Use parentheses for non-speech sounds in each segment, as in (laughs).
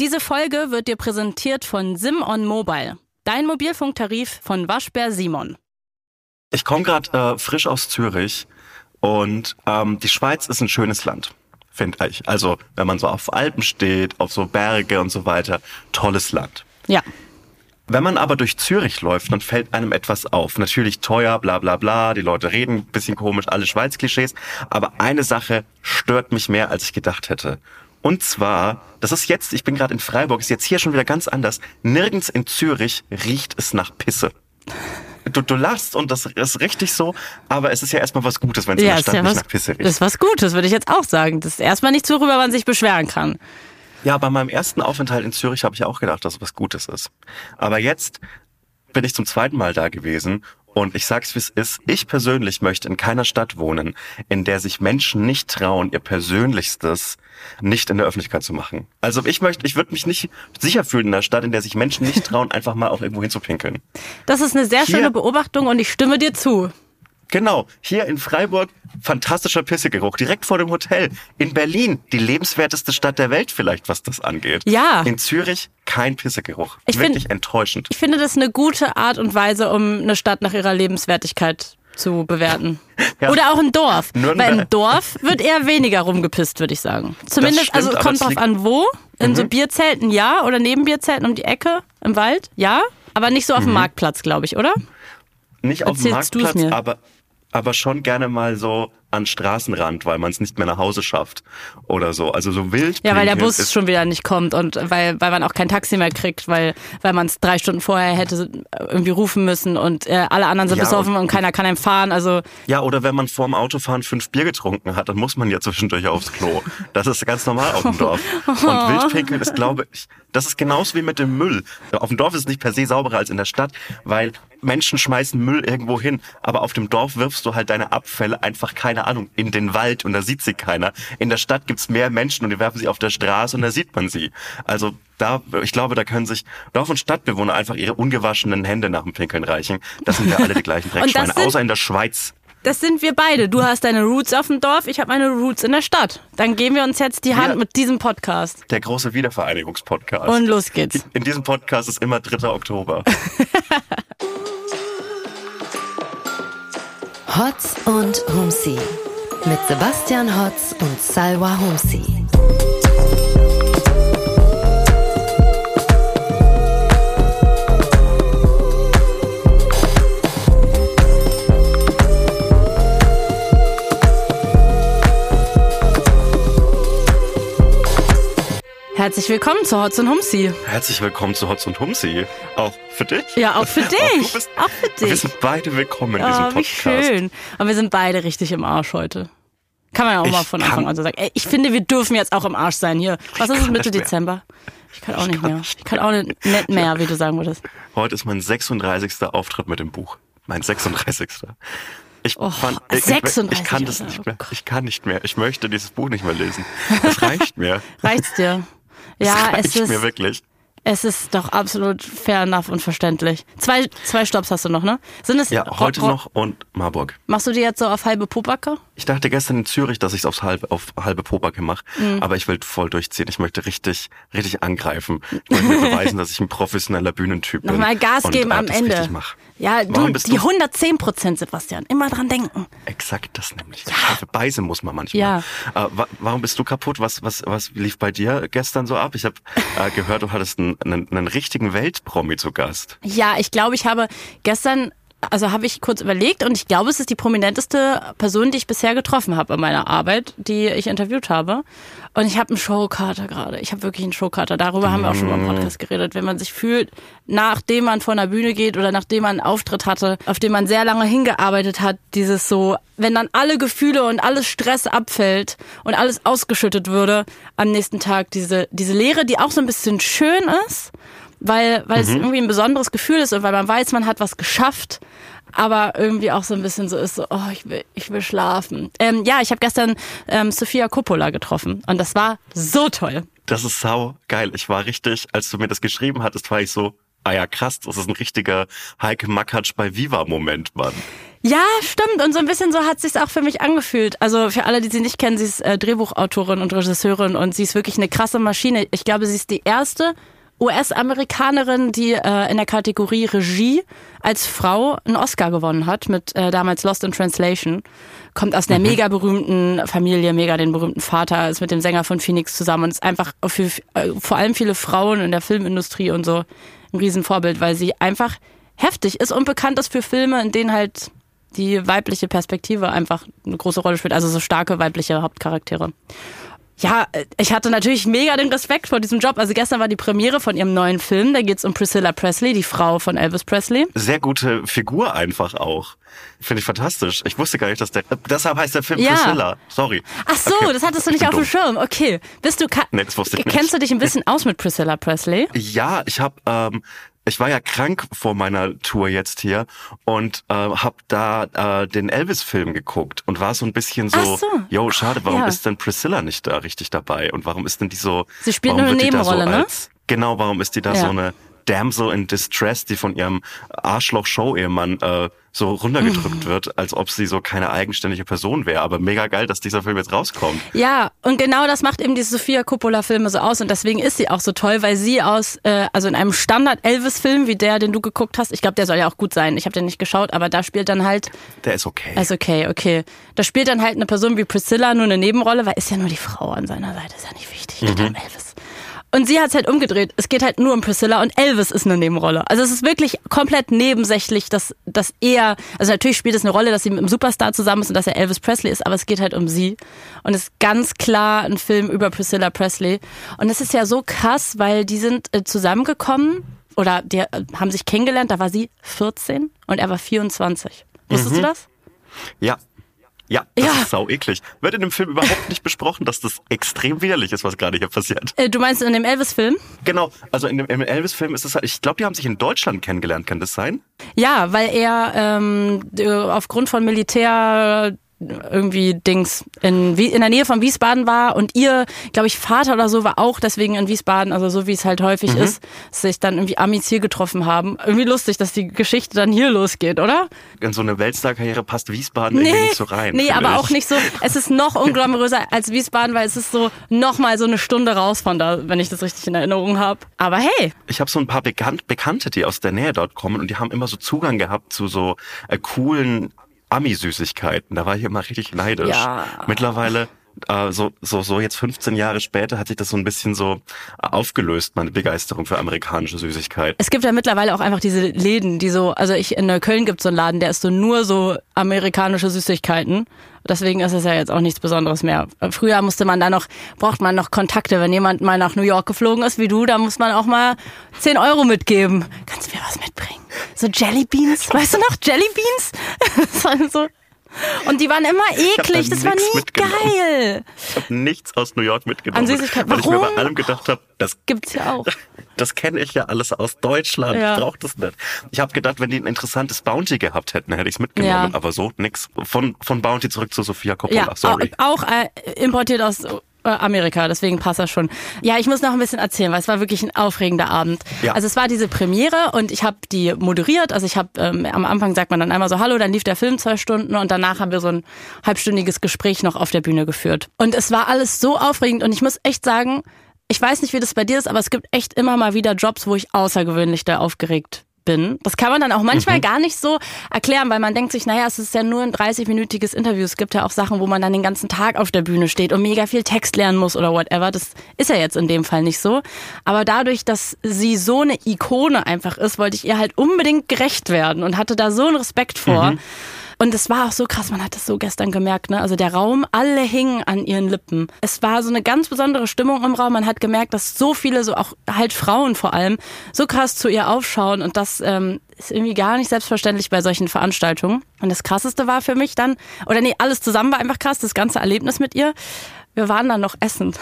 Diese Folge wird dir präsentiert von Simon Mobile, dein Mobilfunktarif von Waschbär Simon. Ich komme gerade äh, frisch aus Zürich und ähm, die Schweiz ist ein schönes Land, finde ich. Also wenn man so auf Alpen steht, auf so Berge und so weiter, tolles Land. Ja. Wenn man aber durch Zürich läuft, dann fällt einem etwas auf. Natürlich teuer, bla bla bla, die Leute reden ein bisschen komisch, alle Schweiz-Klischees. Aber eine Sache stört mich mehr, als ich gedacht hätte. Und zwar, das ist jetzt, ich bin gerade in Freiburg, ist jetzt hier schon wieder ganz anders. Nirgends in Zürich riecht es nach Pisse. Du, du lachst und das ist richtig so, aber es ist ja erstmal was Gutes, wenn es in der Stadt ja nicht was, nach Pisse riecht. das ist was Gutes, würde ich jetzt auch sagen. Das ist erstmal nichts, worüber man sich beschweren kann. Ja, bei meinem ersten Aufenthalt in Zürich habe ich auch gedacht, dass es was Gutes ist. Aber jetzt bin ich zum zweiten Mal da gewesen und ich sag's wie es ist, ich persönlich möchte in keiner Stadt wohnen, in der sich Menschen nicht trauen, ihr Persönlichstes nicht in der Öffentlichkeit zu machen. Also ich möchte, ich würde mich nicht sicher fühlen in einer Stadt, in der sich Menschen nicht trauen, einfach mal auch irgendwo hinzupinkeln. Das ist eine sehr Hier- schöne Beobachtung und ich stimme dir zu. Genau, hier in Freiburg fantastischer Pissegeruch, direkt vor dem Hotel. In Berlin die lebenswerteste Stadt der Welt vielleicht, was das angeht. Ja. In Zürich kein Pissegeruch. Ich find- Wirklich enttäuschend. Ich finde das eine gute Art und Weise, um eine Stadt nach ihrer Lebenswertigkeit zu bewerten. (laughs) Ja. Oder auch ein Dorf. Nürnberg. Weil im Dorf wird eher weniger rumgepisst, würde ich sagen. Zumindest, stimmt, also kommt es drauf an wo. In so Bierzelten ja oder neben Bierzelten um die Ecke im Wald, ja. Aber nicht so auf dem Mhm. Marktplatz, glaube ich, oder? Nicht auf dem Marktplatz, aber, aber schon gerne mal so an Straßenrand, weil man es nicht mehr nach Hause schafft oder so. Also so wild. Ja, weil der Bus schon wieder nicht kommt und weil, weil man auch kein Taxi mehr kriegt, weil, weil man es drei Stunden vorher hätte irgendwie rufen müssen und äh, alle anderen sind Ja, besoffen und- und, keiner kann einem fahren. Also Ja, oder wenn man vorm Autofahren fünf Bier getrunken hat, dann muss man ja zwischendurch aufs Klo. Das ist ganz normal auf dem Dorf. Und (laughs) Wildpinkeln ist, glaube ich, das ist genauso wie mit dem Müll. Auf dem Dorf ist es nicht per se sauberer als in der Stadt, weil Menschen schmeißen Müll irgendwo hin. Aber auf dem Dorf wirfst du halt deine Abfälle einfach, keine Ahnung, in den Wald und da sieht sie keiner. In der Stadt gibt's mehr Menschen und die werfen sie auf der Straße und da sieht man sie. Also da, ich glaube, da können sich Dorf- und Stadtbewohner einfach ihre ungewaschenen Hände nach dem Pinkeln reichen. Das sind wir alle die gleichen (laughs) Dreckschweine, außer in der Schweiz. Das sind wir beide. Du hast deine Roots auf dem Dorf, ich habe meine Roots in der Stadt. Dann geben wir uns jetzt die Hand Ja. mit diesem Podcast. Der große Wiedervereinigungspodcast. Und los geht's. in diesem Podcast ist immer 3. Oktober. (laughs) Hotz und Humsi mit Sebastian Hotz und Salwa Humsi. Herzlich willkommen zu Hotz und Humsi. Herzlich willkommen zu Hotz und Humsi. Auch für dich. Ja, auch für (laughs) Auch dich. du bist, Auch für Wir dich. sind beide willkommen in Oh, diesem wie Podcast. schön. Aber wir sind beide richtig im Arsch heute. Kann man ja auch Ich mal von Anfang an so sagen. Ey, ich finde, wir dürfen jetzt auch im Arsch sein hier. Was ist es Mitte mehr. Dezember? Ich kann auch nicht mehr. Ich kann auch nicht, mehr, wie du sagen würdest. Heute ist mein 36. Auftritt mit dem Buch. Mein 36. Ich, Oh, fand, ich, ich, 36, ich kann das nicht mehr. Oh Gott. Ich kann nicht mehr. Ich möchte dieses Buch nicht mehr lesen. Das reicht mir. (laughs) Reicht's dir? Das Ja, reicht es ist, mir wirklich. es ist doch absolut fair enough und verständlich. Zwei, zwei Stops hast du noch, ne? Sind es, Ja, heute Ro- noch und Marburg. Machst du die jetzt so auf halbe Popacke? Ich dachte gestern in Zürich, dass ich es halbe, auf halbe Pobacke mache, Mhm. aber ich will voll durchziehen. Ich möchte richtig, richtig angreifen. Ich möchte mir (laughs) beweisen, dass ich ein professioneller Bühnentyp bin. Nochmal Gas und, geben äh, am das Ende. Mach. Ja, du, die du 110 Prozent, Sebastian. Immer dran denken. exakt das nämlich? Ja. Beißen muss man manchmal. Ja. Äh, wa warum bist du kaputt? Was, was, was lief bei dir gestern so ab? Ich habe äh, gehört, du hattest einen, einen, einen richtigen Weltpromi zu Gast. Ja, ich glaube, ich habe gestern, also habe ich kurz überlegt und ich glaube, es ist die prominenteste Person, die ich bisher getroffen habe in meiner Arbeit, die ich interviewt habe. Und ich habe einen Showkater gerade. Ich habe wirklich einen Showkater. Darüber haben wir auch schon mal im Podcast geredet. Wenn man sich fühlt, nachdem man vor einer Bühne geht oder nachdem man einen Auftritt hatte, auf den man sehr lange hingearbeitet hat, dieses so, wenn dann alle Gefühle und alles Stress abfällt und alles ausgeschüttet würde, am nächsten Tag diese, diese Leere, die auch so ein bisschen schön ist, weil, weil es irgendwie ein besonderes Gefühl ist und weil man weiß, man hat was geschafft, aber irgendwie auch so ein bisschen so ist, so, oh, ich will, ich will schlafen. Ähm, ja, ich habe gestern ähm, Sofia Coppola getroffen und das war so toll. Das ist sau geil. Ich war richtig, als du mir das geschrieben hattest, war ich so, ah ja krass, das ist ein richtiger Heike Makatsch bei Viva-Moment, Mann. Ja, stimmt. Und so ein bisschen so hat sich's auch für mich angefühlt. Also für alle, die sie nicht kennen, sie ist äh, Drehbuchautorin und Regisseurin und sie ist wirklich eine krasse Maschine. Ich glaube, sie ist die erste US-Amerikanerin, die äh, in der Kategorie Regie als Frau einen Oscar gewonnen hat mit äh, damals Lost in Translation. Kommt aus einer Mhm. mega berühmten Familie, mega den berühmten Vater, ist mit dem Sänger von Phoenix zusammen und ist einfach für äh, vor allem viele Frauen in der Filmindustrie und so ein Riesenvorbild, weil sie einfach heftig ist und bekannt ist für Filme, in denen halt die weibliche Perspektive einfach eine große Rolle spielt, also so starke weibliche Hauptcharaktere. Ja, äh, ich hatte natürlich mega den Respekt vor diesem Job. Also gestern war die Premiere von ihrem neuen Film. Da geht's um Priscilla Presley, die Frau von Elvis Presley. Sehr gute Figur einfach auch. Finde ich fantastisch. Ich wusste gar nicht, dass der. Deshalb heißt der Film Ja. Priscilla. Sorry. Ach so, Okay. das hattest du Ich nicht auf dem. Schirm. Okay. Bist du ka- Nee, das wusste ich nicht. Kennst du dich ein bisschen aus mit Priscilla Presley? Ja, ich habe, ähm, ich war ja krank vor meiner Tour jetzt hier und äh, habe da äh, den Elvis-Film geguckt und war so ein bisschen so, so. yo, schade, warum Ja. ist denn Priscilla nicht da richtig dabei und warum ist denn die so? Sie spielt warum nur eine wird die da Nebenrolle, so ne? als, Genau, warum ist die da Ja. so eine Damsel in Distress, die von ihrem Arschloch-Show-Ehemann äh, so runtergedrückt wird, als ob sie so keine eigenständige Person wäre. Aber mega geil, dass dieser Film jetzt rauskommt. Ja, und genau das macht eben die Sofia Coppola-Filme so aus und deswegen ist sie auch so toll, weil sie aus, äh, also in einem Standard-Elvis-Film wie der, den du geguckt hast, ich glaube, der soll ja auch gut sein, ich habe den nicht geschaut, aber da spielt dann halt, Der ist okay. also okay, okay, da spielt dann halt eine Person wie Priscilla nur eine Nebenrolle, weil ist ja nur die Frau an seiner Seite, ist ja nicht wichtig, um Elvis. Und sie hat's halt umgedreht. Es geht halt nur um Priscilla und Elvis ist eine Nebenrolle. Also es ist wirklich komplett nebensächlich, dass, dass er, also natürlich spielt es eine Rolle, dass sie mit einem Superstar zusammen ist und dass er Elvis Presley ist, aber es geht halt um sie. Und es ist ganz klar ein Film über Priscilla Presley. Und es ist ja so krass, weil die sind äh, zusammengekommen oder die äh, haben sich kennengelernt, da war sie 14 und er war 24. Wusstest du das? Ja. Ja, das Ja. ist sau eklig. Wird in dem Film überhaupt nicht besprochen, dass das extrem widerlich ist, was gerade hier passiert. Äh, du meinst in dem Elvis-Film? Genau, also in dem Elvis-Film ist es halt, ich glaube, die haben sich in Deutschland kennengelernt, kann das sein? Ja, weil er ähm, äh, aufgrund von Militär irgendwie Dings in, in der Nähe von Wiesbaden war und ihr, glaube ich, Vater oder so war auch deswegen in Wiesbaden, also so wie es halt häufig ist, dass sich dann irgendwie Amis hier getroffen haben. Irgendwie lustig, dass die Geschichte dann hier losgeht, oder? In so eine Weltstar-Karriere passt Wiesbaden irgendwie nicht so rein. nee, aber ich. auch nicht so. Es ist noch unglamouröser als Wiesbaden, weil es ist so noch mal so eine Stunde raus von da, wenn ich das richtig in Erinnerung habe. Aber hey, Ich habe so ein paar Bekannt Bekannte, die aus der Nähe dort kommen und die haben immer so Zugang gehabt zu so äh, coolen Ami-Süßigkeiten. Da war ich immer richtig neidisch. Ja. Mittlerweile, äh, so, so, so jetzt 15 Jahre später, hat sich das so ein bisschen so aufgelöst, meine Begeisterung für amerikanische Süßigkeiten. Es gibt ja mittlerweile auch einfach diese Läden, die so, also ich in Neukölln gibt so einen Laden, der ist so nur so amerikanische Süßigkeiten. Deswegen ist es ja jetzt auch nichts Besonderes mehr. Früher musste man da noch, braucht man noch Kontakte. Wenn jemand mal nach New York geflogen ist wie du, da muss man auch mal 10 Euro mitgeben. Kannst du mir was mitbringen? So Jelly Beans, weißt du noch? Jelly Beans? (laughs) Das war so. Und die waren immer hab da eklig, das war nie geil. Ich habe nichts aus New York mitgenommen. An Süßigkeiten. Weil ich mir Warum? bei allem gedacht habe, das Gibt's ja auch. (laughs) Das kenne ich ja alles aus Deutschland. Ja. Ich brauche das nicht. Ich habe gedacht, wenn die ein interessantes Bounty gehabt hätten, hätte ich es mitgenommen. Ja. Aber so nix. Von, von Bounty zurück zu Sophia Coppola. Ja, Sorry. au- auch äh, importiert aus Amerika, deswegen passt das schon. Ja, ich muss noch ein bisschen erzählen, weil es war wirklich ein aufregender Abend. Ja. Also es war diese Premiere und ich habe die moderiert. Also ich habe ähm, am Anfang sagt man dann einmal so Hallo, dann lief der Film zwei Stunden und danach haben wir so ein halbstündiges Gespräch noch auf der Bühne geführt. Und es war alles so aufregend und ich muss echt sagen, ich weiß nicht, wie das bei dir ist, aber es gibt echt immer mal wieder Jobs, wo ich außergewöhnlich da aufgeregt bin. Das kann man dann auch manchmal gar nicht so erklären, weil man denkt sich, naja, es ist ja nur ein 30-minütiges Interview. Es gibt ja auch Sachen, wo man dann den ganzen Tag auf der Bühne steht und mega viel Text lernen muss oder whatever. Das ist ja jetzt in dem Fall nicht so. Aber dadurch, dass sie so eine Ikone einfach ist, wollte ich ihr halt unbedingt gerecht werden und hatte da so einen Respekt vor. Und es war auch so krass, man hat das so gestern gemerkt, ne? Also der Raum, alle hingen an ihren Lippen. Es war so eine ganz besondere Stimmung im Raum. Man hat gemerkt, dass so viele, so auch halt Frauen vor allem, so krass zu ihr aufschauen. Und das ähm, ist irgendwie gar nicht selbstverständlich bei solchen Veranstaltungen. Und das krasseste war für mich dann, oder nee, alles zusammen war einfach krass, das ganze Erlebnis mit ihr. Wir waren dann noch essen.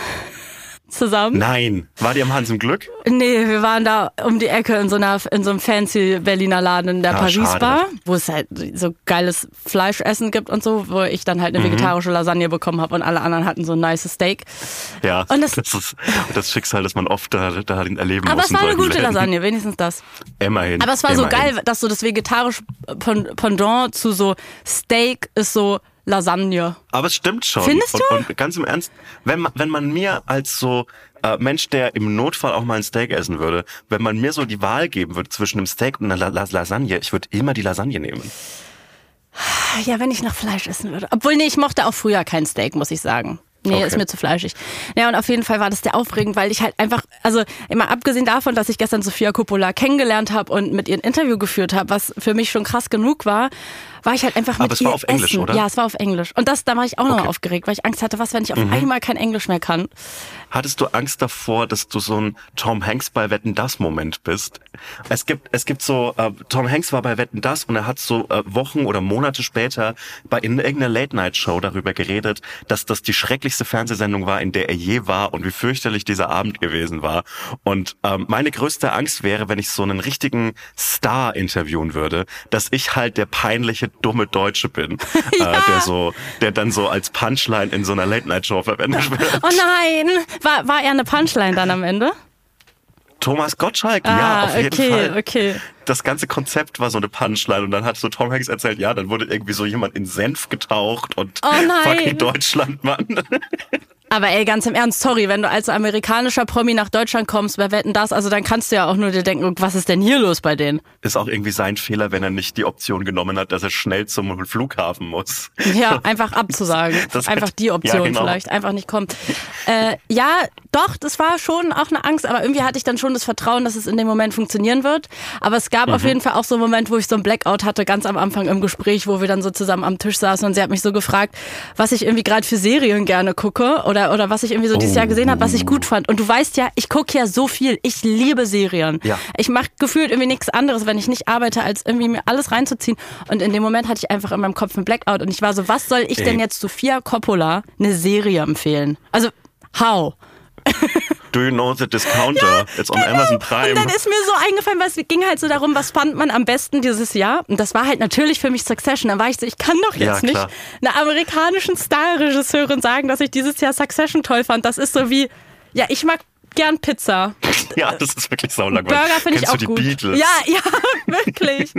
Zusammen. Nein. War die am Hans im Glück? Nee, wir waren da um die Ecke in so, einer, in so einem fancy Berliner Laden in der Ah, Paris. Bar, wo es halt so geiles Fleischessen gibt und so, wo ich dann Mhm. halt eine vegetarische Lasagne bekommen habe und alle anderen hatten so ein nice Steak. Ja. Und das- das, ist das Schicksal, das man oft da, da erleben Aber muss. es in war eine gute Läden. Lasagne, wenigstens das. Immerhin. Aber es war so immerhin. geil, dass so das vegetarische Pendant zu so Steak ist so Lasagne. Aber es stimmt schon. Findest und, du? Und ganz im Ernst, wenn man, wenn man mir als so äh, Mensch, der im Notfall auch mal ein Steak essen würde, wenn man mir so die Wahl geben würde zwischen einem Steak und einer La La Lasagne, ich würde immer die Lasagne nehmen. Ja, wenn ich nach Fleisch essen würde. Obwohl, nee, ich mochte auch früher kein Steak, muss ich sagen. Nee, Okay. ist mir zu fleischig. Ja, und auf jeden Fall war das sehr aufregend, weil ich halt einfach, also immer abgesehen davon, dass ich gestern Sophia Coppola kennengelernt habe und mit ihr ein Interview geführt habe, was für mich schon krass genug war, war ich halt einfach Aber mit es ihr war auf Englisch, essen. oder? Ja, es war auf Englisch. Und das, da war ich auch noch Okay. Mhm. aufgeregt, weil ich Angst hatte, was, wenn ich auf einmal kein Englisch mehr kann. Hattest du Angst davor, dass du so ein Tom Hanks bei Wetten das Moment bist? Es gibt es gibt so äh, Tom Hanks war bei Wetten das und er hat so äh, Wochen oder Monate später bei in irgendeiner Late Night Show darüber geredet, dass das die schrecklichste Fernsehsendung war, in der er je war und wie fürchterlich dieser Abend gewesen war. Und ähm, meine größte Angst wäre, wenn ich so einen richtigen Star interviewen würde, dass ich halt der peinliche dumme Deutsche bin, (laughs) äh, der so der dann so als Punchline in so einer Late Night Show verwendet (laughs) wird. Oh nein! War, war er eine Punchline dann am Ende? Thomas Gottschalk, Ah, ja, auf jeden okay, Fall. okay. Das ganze Konzept war so eine Punchline und dann hat so Tom Hanks erzählt, ja, dann wurde irgendwie so jemand in Senf getaucht und Oh (laughs) fucking Deutschland, Mann. (laughs) Aber ey, ganz im Ernst, sorry, wenn du als amerikanischer Promi nach Deutschland kommst, bei Wetten das, also dann kannst du ja auch nur dir denken, was ist denn hier los bei denen? Ist auch irgendwie sein Fehler, wenn er nicht die Option genommen hat, dass er schnell zum Flughafen muss. Ja, einfach abzusagen. (laughs) Das einfach die Option ja, genau. vielleicht, einfach nicht kommen. Äh, ja, doch, das war schon auch eine Angst, aber irgendwie hatte ich dann schon das Vertrauen, dass es in dem Moment funktionieren wird. Aber es gab Mhm. auf jeden Fall auch so einen Moment, wo ich so ein Blackout hatte, ganz am Anfang im Gespräch, wo wir dann so zusammen am Tisch saßen und sie hat mich so gefragt, was ich irgendwie gerade für Serien gerne gucke oder, oder was ich irgendwie so dieses Jahr gesehen habe, was ich gut fand. Und du weißt ja, ich gucke ja so viel. Ich liebe Serien. Ja. Ich mache gefühlt irgendwie nichts anderes, wenn ich nicht arbeite, als irgendwie mir alles reinzuziehen. Und in dem Moment hatte ich einfach in meinem Kopf einen Blackout und ich war so, was soll ich denn Ey. jetzt Sophia Coppola eine Serie empfehlen? Also, how? (laughs) Do you know the discounter? It's on Amazon Prime. Und dann ist mir so eingefallen, weil es ging halt so darum, was fand man am besten dieses Jahr? Und das war halt natürlich für mich Succession. Da war ich so, ich kann doch Ja, jetzt nicht klar. einer amerikanischen Starregisseurin sagen, dass ich dieses Jahr Succession toll fand. Das ist so wie, ja, ich mag gern Pizza. (laughs) ja, das ist wirklich saulangweilig. Burger finde ich auch du die gut. Beatles? Ja, (laughs) ja, wirklich.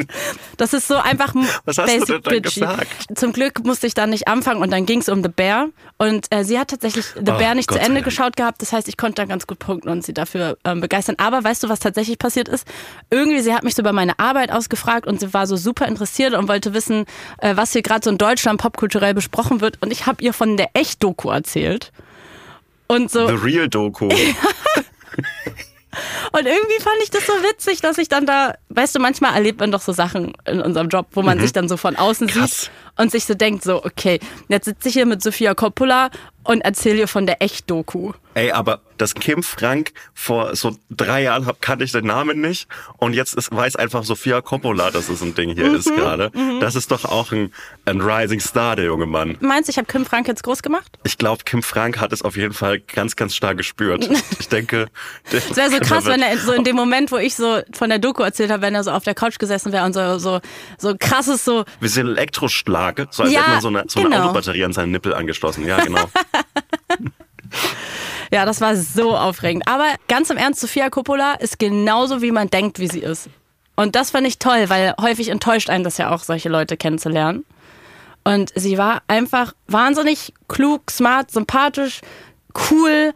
Das ist so einfach (laughs) Was hast du basic denn dann bitchy. gesagt? Zum Glück musste ich dann nicht anfangen und dann ging es um The Bear und äh, sie hat tatsächlich The Oh, Bear nicht Gott zu Ende geschaut gehabt. Das heißt, ich konnte dann ganz gut punkten und sie dafür ähm, begeistern. Aber weißt du, was tatsächlich passiert ist? Irgendwie, sie hat mich so über meine Arbeit ausgefragt und sie war so super interessiert und wollte wissen, äh, was hier gerade so in Deutschland popkulturell besprochen wird. Und ich habe ihr von der Echt-Doku erzählt. Und so, The Real Doku. (laughs) Und irgendwie fand ich das so witzig, dass ich dann da, weißt du, manchmal erlebt man doch so Sachen in unserem Job, wo man sich dann so von außen Mhm. Krass. sieht und sich so denkt, so, okay, jetzt sitze ich hier mit Sophia Coppola und erzähle ihr von der Echt-Doku. Ey, aber das Kim Frank vor so drei Jahren hab, kannte ich den Namen nicht und jetzt ist, weiß einfach Sophia Coppola, dass es ein Ding hier Mhm, ist gerade. Das ist doch auch ein, ein Rising Star, der junge Mann. Meinst du, ich habe Kim Frank jetzt groß gemacht? Ich glaube, Kim Frank hat es auf jeden Fall ganz, ganz stark gespürt. (laughs) Ich denke, Es wäre so (laughs) krass, wenn er so in dem (laughs) Moment, wo ich so von der Doku erzählt habe, wenn er so auf der Couch gesessen wäre und so, so, so krasses so, Wir sind Elektroschlag, so als Ja, hätte man so eine, so eine genau. Autobatterie an seinen Nippel angeschlossen. Ja, genau. (laughs) ja, das war so aufregend. Aber ganz im Ernst, Sophia Coppola ist genauso, wie man denkt, wie sie ist. Und das fand ich toll, weil häufig enttäuscht einen das ja auch, solche Leute kennenzulernen. Und sie war einfach wahnsinnig klug, smart, sympathisch, cool,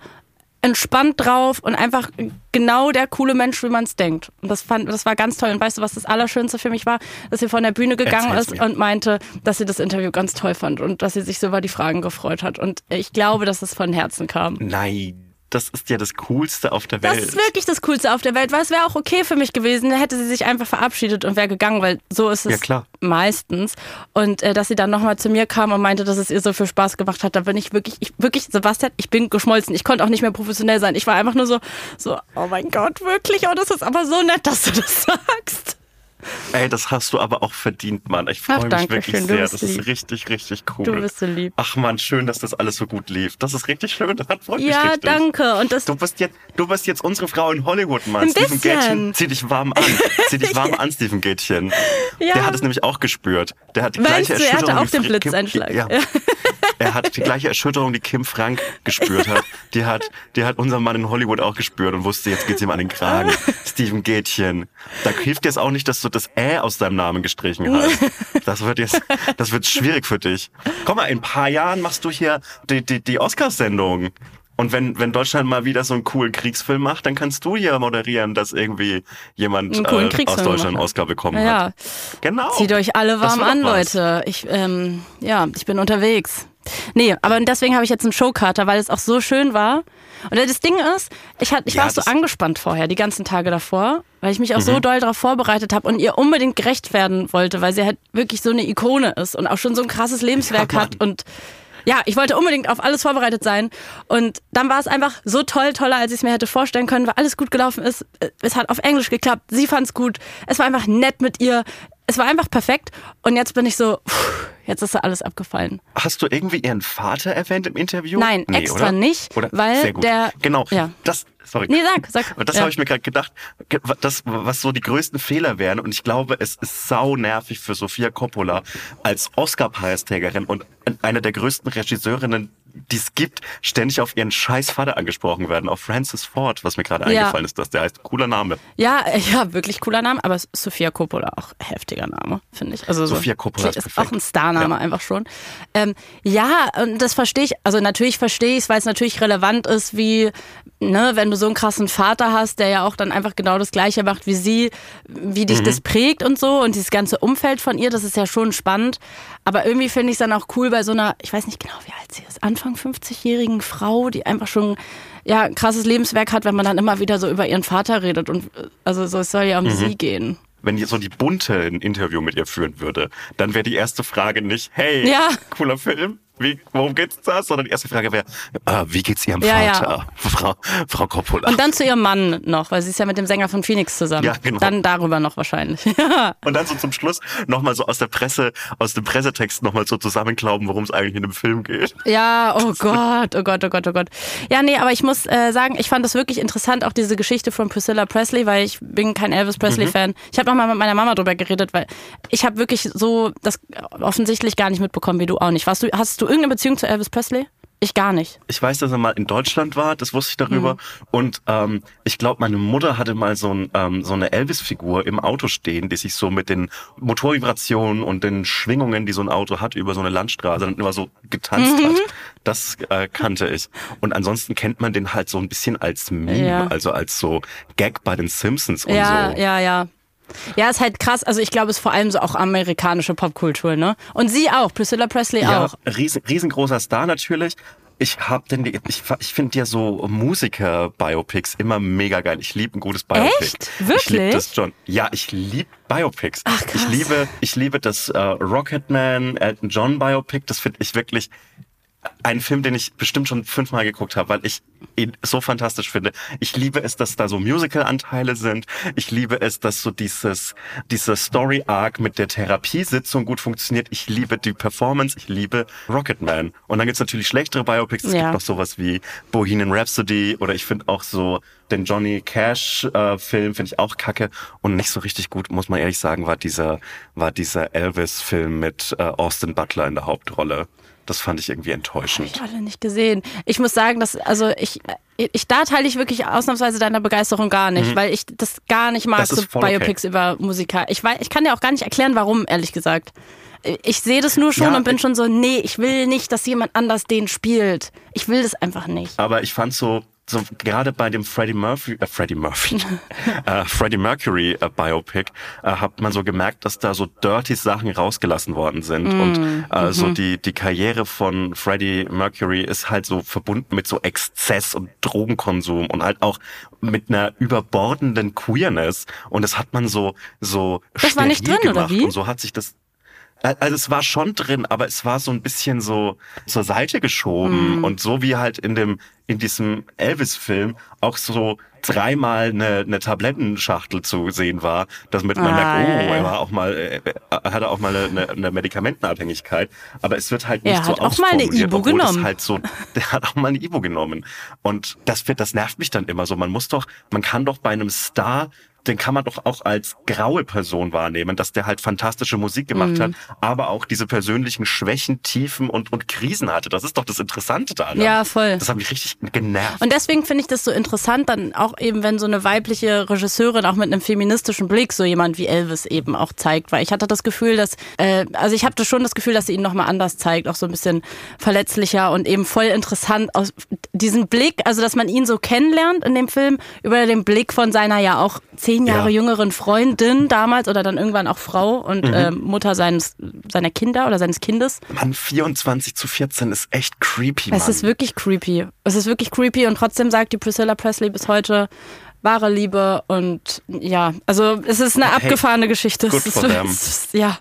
entspannt drauf und einfach genau der coole Mensch, wie man es denkt. Und das fand, das war ganz toll. Und weißt du, was das Allerschönste für mich war? Dass sie von der Bühne gegangen Erzähl's ist mir. und meinte, dass sie das Interview ganz toll fand und dass sie sich so über die Fragen gefreut hat. Und ich glaube, dass es von Herzen kam. Nein, das ist ja das Coolste auf der Das Welt. ist wirklich das Coolste auf der Welt, weil es wäre auch okay für mich gewesen, hätte sie sich einfach verabschiedet und wäre gegangen, weil so ist es Ja, klar. meistens. Und äh, dass sie dann nochmal zu mir kam und meinte, dass es ihr so viel Spaß gemacht hat, da bin ich wirklich, ich, wirklich, Sebastian, ich bin geschmolzen. Ich konnte auch nicht mehr professionell sein. Ich war einfach nur so, so, oh mein Gott, wirklich? Oh, das ist aber so nett, dass du das (laughs) sagst. Ey, das hast du aber auch verdient, Mann. Ich freue mich wirklich schön, sehr. Das ist lieb. richtig, richtig cool. Du bist so lieb. Ach man, schön, dass das alles so gut lief. Das ist richtig schön. Das freut mich Ja, danke. Und das, Du bist jetzt, du bist jetzt unsere Frau in Hollywood, Mann. Ein Steven. Gätchen, zieh dich warm an. (laughs) Zieh dich warm an, Steven Gätchen. Ja. Der hat es nämlich auch gespürt. Der hat die Meinst gleiche du, er hatte auch den Blitzeinschlag? Ja. (laughs) Er hat die gleiche Erschütterung, die Kim Frank gespürt hat. Die hat, die hat unser Mann in Hollywood auch gespürt und wusste, jetzt geht's ihm an den Kragen. Steven Gätchen. Da hilft jetzt auch nicht, dass du das Ä aus deinem Namen gestrichen hast. Das wird jetzt, das wird schwierig für dich. Komm mal, in ein paar Jahren machst du hier die, die, die Oscars-Sendung. Und wenn, wenn Deutschland mal wieder so einen coolen Kriegsfilm macht, dann kannst du hier moderieren, dass irgendwie jemand äh, aus Deutschland einen. Oscar bekommen ja. hat. Genau. Zieht euch alle warm an, was. Leute. Ich, ähm, ja, ich bin unterwegs. Nee, aber deswegen habe ich jetzt einen Showkater, weil es auch so schön war. Und das Ding ist, ich, hat, ich Ja, war so Mhm. angespannt vorher, die ganzen Tage davor, weil ich mich auch so doll darauf vorbereitet habe und ihr unbedingt gerecht werden wollte, weil sie halt wirklich so eine Ikone ist und auch schon so ein krasses Lebenswerk Ja, hat und ja, ich wollte unbedingt auf alles vorbereitet sein. Und dann war es einfach so toll, toller, als ich es mir hätte vorstellen können, weil alles gut gelaufen ist. Es hat auf Englisch geklappt. Sie fand es gut. Es war einfach nett mit ihr. Es war einfach perfekt. Und jetzt bin ich so, pff, jetzt ist da alles abgefallen. Hast du irgendwie ihren Vater erwähnt im Interview? Nein, extra oder? nicht, Oder? weil Sehr gut. der- Genau. ja. Das, sorry. Nee, sag, sag. Und (laughs) das Ja. habe ich mir gerade gedacht, ge- das, was so die größten Fehler wären. Und ich glaube, es ist sau nervig für Sofia Coppola als Oscar-Preisträgerin und eine der größten Regisseurinnen, die es gibt, ständig auf ihren scheiß Vater angesprochen werden, auf Francis Ford, was mir gerade Ja. eingefallen ist, dass der heißt, cooler Name. Ja, äh, ja, wirklich cooler Name, aber Sophia Coppola auch heftiger Name, finde ich. Also so, Sophia Coppola ist ist auch ein Starname Ja. einfach schon. Ähm, ja, und das verstehe ich. Also natürlich verstehe ich es, weil es natürlich relevant ist, wie ne, wenn du so einen krassen Vater hast, der ja auch dann einfach genau das Gleiche macht wie sie, wie Mhm. dich das prägt und so und dieses ganze Umfeld von ihr, das ist ja schon spannend. Aber irgendwie finde ich es dann auch cool bei so einer, ich weiß nicht genau, wie alt sie ist, Anfang 50-jährigen Frau, die einfach schon ja, ein krasses Lebenswerk hat, wenn man dann immer wieder so über ihren Vater redet und also so es soll ja um Mhm. sie gehen. Wenn jetzt so die Bunte ein Interview mit ihr führen würde, dann wäre die erste Frage nicht, hey, Ja. cooler Film, wie, worum geht's da? Sondern die erste Frage wäre, äh, wie geht's ihrem Ja, ja. Vater, Frau, Frau Coppola? Und dann zu ihrem Mann noch, weil sie ist ja mit dem Sänger von Phoenix zusammen. Ja, genau. Dann darüber noch wahrscheinlich. (laughs) Und dann so zum Schluss nochmal so aus der Presse, aus dem Pressetext nochmal so zusammenklauben, worum es eigentlich in dem Film geht. Ja, oh Gott, oh Gott, oh Gott, oh Gott. Ja, nee, aber ich muss äh, sagen, ich fand das wirklich interessant, auch diese Geschichte von Priscilla Presley, weil ich bin kein Elvis Presley-Fan. Ich habe noch mal mit meiner Mama drüber geredet, weil ich habe wirklich so das offensichtlich gar nicht mitbekommen, wie du auch nicht. Warst du, hast du irgendeine Beziehung zu Elvis Presley? Ich gar nicht. Ich weiß, dass er mal in Deutschland war, das wusste ich darüber. Mhm. Und ähm, ich glaube, meine Mutter hatte mal so, ein, ähm, so eine Elvis-Figur im Auto stehen, die sich so mit den Motorvibrationen und den Schwingungen, die so ein Auto hat, über so eine Landstraße dann immer so getanzt Mhm. hat. Das äh, kannte ich. Und ansonsten kennt man den halt so ein bisschen als Meme, Ja. also als so Gag bei den Simpsons und Ja, so. ja, ja. Ja, ist halt krass. Also ich glaube, es ist vor allem so auch amerikanische Popkultur, ne? Und sie auch, Priscilla Presley Ja, auch. riesen, riesengroßer Star natürlich. Ich hab denn, die- ich, ich finde ja so Musiker-Biopics immer mega geil. Ich liebe ein gutes Biopic. Echt? Ich Wirklich? liebe das schon. Ja, ich liebe Biopics. Ach, krass. Ich liebe, ich liebe das äh, Rocketman, Elton John Biopic. Das finde ich wirklich ein Film, den ich bestimmt schon fünfmal geguckt habe, weil ich ihn so fantastisch finde. Ich liebe es, dass da so Musical-Anteile sind. Ich liebe es, dass so dieses, dieser Story-Arc mit der Therapiesitzung gut funktioniert. Ich liebe die Performance. Ich liebe Rocketman. Und dann gibt's natürlich schlechtere Biopics. Es Ja. gibt noch sowas wie Bohemian Rhapsody oder ich finde auch so den Johnny Cash-Film finde ich auch kacke. Und nicht so richtig gut, muss man ehrlich sagen, war dieser, war dieser Elvis-Film mit äh, Austin Butler in der Hauptrolle. Das fand ich irgendwie enttäuschend. Ich alle nicht gesehen. Ich muss sagen, dass, also ich, ich, da teile ich wirklich ausnahmsweise deiner Begeisterung gar nicht, weil ich das gar nicht mag, Mhm. So voll okay. Biopics über Musiker. Ich weiß, ich kann dir auch gar nicht erklären, warum, ehrlich gesagt. Ich sehe das nur schon Ja, und bin schon so, nee, ich will nicht, dass jemand anders den spielt. Ich will das einfach nicht. Aber ich fand so, so gerade bei dem Freddie Murphy, äh, Freddie Murphy, (laughs) äh, Freddie Mercury äh, Biopic, äh, hat man so gemerkt, dass da so dirty Sachen rausgelassen worden sind. Und äh, so die die Karriere von Freddie Mercury ist halt so verbunden mit so Exzess und Drogenkonsum und halt auch mit einer überbordenden Queerness. Und das hat man so so Das war nicht drin, oder gemacht. wie? und so hat sich das also es war schon drin, aber es war so ein bisschen so zur Seite geschoben und so wie halt in dem in diesem Elvis-Film auch so dreimal eine, eine Tablettenschachtel zu sehen war, damit man Ah, merkt, oh, er war auch mal, äh, er hatte auch mal eine, eine Medikamentenabhängigkeit. Aber es wird halt Er nicht so hat auch mal eine obwohl genommen. Halt so, (laughs) der hat auch mal eine Ibu genommen. Und das wird, das nervt mich dann immer so. Man muss doch, man kann doch bei einem Star den kann man doch auch als graue Person wahrnehmen, dass der halt fantastische Musik gemacht Mhm. hat, aber auch diese persönlichen Schwächen, Tiefen und, und Krisen hatte. Das ist doch das Interessante daran. Ja, voll. Das hat mich richtig genervt. Und deswegen finde ich das so interessant, dann auch eben, wenn so eine weibliche Regisseurin auch mit einem feministischen Blick so jemand wie Elvis eben auch zeigt. Weil ich hatte das Gefühl, dass, äh, also ich hatte schon das Gefühl, dass sie ihn nochmal anders zeigt, auch so ein bisschen verletzlicher und eben voll interessant aus diesen Blick, also dass man ihn so kennenlernt in dem Film, über den Blick von seiner ja auch zehn Jahre Ja. jüngeren Freundin damals oder dann irgendwann auch Frau und Mhm. äh, Mutter seines, seiner Kinder oder seines Kindes. Mann, 24 zu 14 ist echt creepy, Mann. Es ist wirklich creepy. Es ist wirklich creepy und trotzdem sagt die Priscilla Presley bis heute wahre Liebe und ja, also es ist eine abgefahrene Geschichte. good for them. ja.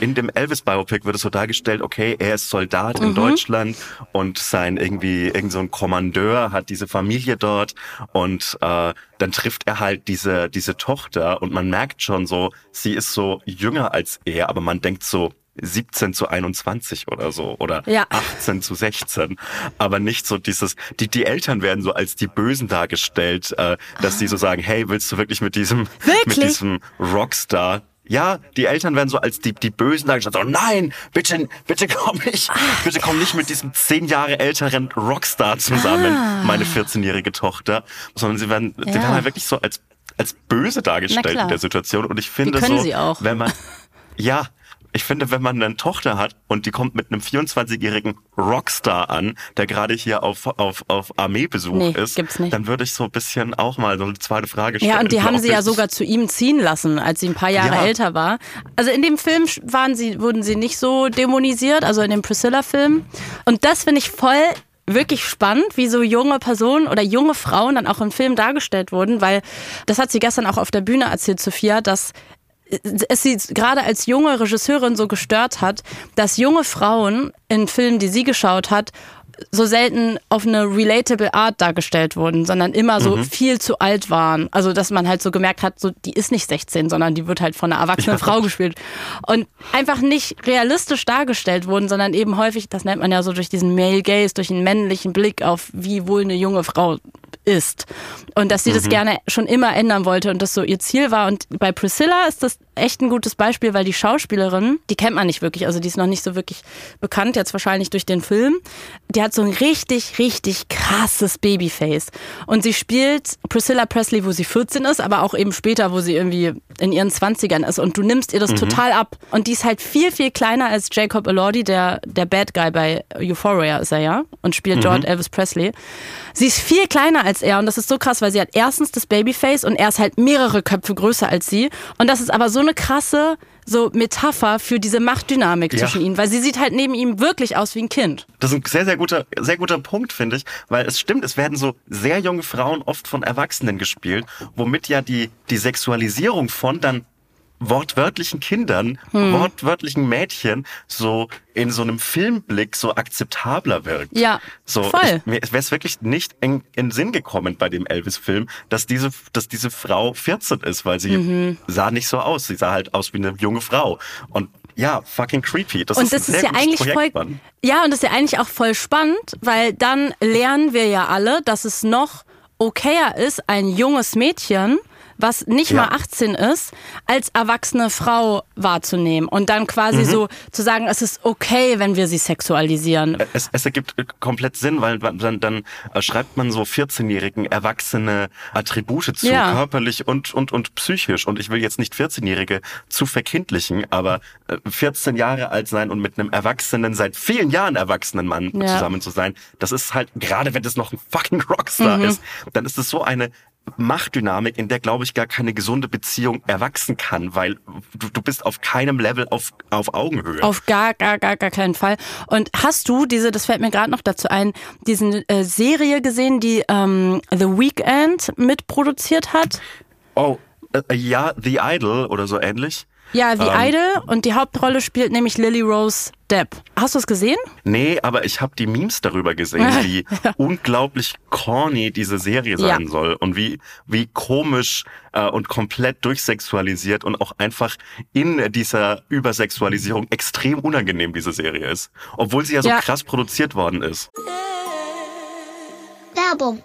In dem Elvis-Biopic wird es so dargestellt, okay, er ist Soldat Mhm. in Deutschland und sein irgendwie, irgend so ein Kommandeur hat diese Familie dort und äh, dann trifft er halt diese, diese Tochter und man merkt schon so, sie ist so jünger als er, aber man denkt so, 17 zu 21 oder so oder Ja. 18 zu 16. Aber nicht so dieses, die, die Eltern werden so als die Bösen dargestellt, äh, dass sie so sagen, hey, willst du wirklich mit diesem, Wirklich? mit diesem Rockstar ja, die Eltern werden so als die, die Bösen dargestellt. So, nein, bitte, bitte komm nicht, bitte komm nicht mit diesem zehn Jahre älteren Rockstar zusammen, meine 14-jährige Tochter, sondern sie werden, die Ah. Ja. werden halt wirklich so als, als böse dargestellt in der Situation. Und ich finde so, wenn man, (laughs) ja, ich finde, wenn man eine Tochter hat und die kommt mit einem 24-jährigen Rockstar an, der gerade hier auf, auf, auf Armeebesuch Nee, ist, dann würde ich so ein bisschen auch mal so eine zweite Frage stellen. Ja, und die haben sie ja ich. sogar zu ihm ziehen lassen, als sie ein paar Jahre Ja. älter war. Also in dem Film waren sie, wurden sie nicht so dämonisiert, also in dem Priscilla-Film. Und das finde ich voll wirklich spannend, wie so junge Personen oder junge Frauen dann auch im Film dargestellt wurden, weil das hat sie gestern auch auf der Bühne erzählt, Sophia, dass es sie gerade als junge Regisseurin so gestört hat, dass junge Frauen in Filmen, die sie geschaut hat, so selten auf eine relatable Art dargestellt wurden, sondern immer so viel zu alt waren. Also, dass man halt so gemerkt hat, so, die ist nicht 16, sondern die wird halt von einer erwachsenen Frau gespielt. Und einfach nicht realistisch dargestellt wurden, sondern eben häufig, das nennt man ja so durch diesen Male Gaze, durch einen männlichen Blick auf, wie wohl eine junge Frau ist. Und dass sie das gerne schon immer ändern wollte und das so ihr Ziel war. Und bei Priscilla ist das echt ein gutes Beispiel, weil die Schauspielerin, die kennt man nicht wirklich, also die ist noch nicht so wirklich bekannt, jetzt wahrscheinlich durch den Film. Die hat so ein richtig, richtig krasses Babyface. Und sie spielt Priscilla Presley, wo sie 14 ist, aber auch eben später, wo sie irgendwie in ihren 20ern ist. Und du nimmst ihr das total ab. Und die ist halt viel, viel kleiner als Jacob Elordi, der, der Bad Guy bei Euphoria ist er ja und spielt dort Elvis Presley. Sie ist viel kleiner als er und das ist so krass, weil sie hat erstens das Babyface und er ist halt mehrere Köpfe größer als sie. Und das ist aber so eine krasse so Metapher für diese Machtdynamik Ja. zwischen ihnen, weil sie sieht halt neben ihm wirklich aus wie ein Kind. Das ist ein sehr, sehr guter, sehr guter Punkt, finde ich, weil es stimmt, es werden so sehr junge Frauen oft von Erwachsenen gespielt, womit ja die, die Sexualisierung von dann wortwörtlichen Kindern, Hm. wortwörtlichen Mädchen so in so einem Filmblick so akzeptabler wirkt. Ja, so, voll. Ich, mir wäre es wirklich nicht in, in Sinn gekommen bei dem Elvis-Film, dass diese, dass diese Frau 14 ist, weil sie Mhm. sah nicht so aus. Sie sah halt aus wie eine junge Frau. Und ja, fucking creepy. Das und ist das ein ist sehr ja eigentlich Projekt, voll, Mann. ja, und das ist ja eigentlich auch voll spannend, weil dann lernen wir ja alle, dass es noch okayer ist, ein junges Mädchen, was nicht Ja. mal 18 ist, als erwachsene Frau wahrzunehmen und dann quasi Mhm. so zu sagen, es ist okay, wenn wir sie sexualisieren. Es, es ergibt äh, komplett Sinn, weil dann, dann äh, schreibt man so 14-Jährigen erwachsene Attribute zu, Ja. körperlich und, und, und psychisch. Und ich will jetzt nicht 14-Jährige zu verkindlichen, aber äh, 14 Jahre alt sein und mit einem erwachsenen, seit vielen Jahren erwachsenen Mann Ja. zusammen zu sein, das ist halt, gerade wenn das noch ein fucking Rockstar Mhm. ist, dann ist es so eine Machtdynamik, in der, glaube ich, gar keine gesunde Beziehung erwachsen kann, weil du, du bist auf keinem Level auf, auf Augenhöhe. Auf gar, gar, gar, gar keinen Fall. Und hast du diese, das fällt mir gerade noch dazu ein, diesen äh, Serie gesehen, die ähm, The Weeknd mitproduziert hat? Oh, äh, ja, The Idol oder so ähnlich. Ja, wie Ähm, Idol und die Hauptrolle spielt nämlich Lily Rose Depp. Hast du es gesehen? Nee, aber ich habe die Memes darüber gesehen, (laughs) wie unglaublich corny diese Serie sein Ja. soll und wie, wie komisch äh, und komplett durchsexualisiert und auch einfach in dieser Übersexualisierung extrem unangenehm diese Serie ist. Obwohl sie ja so Ja. krass produziert worden ist. Werbung.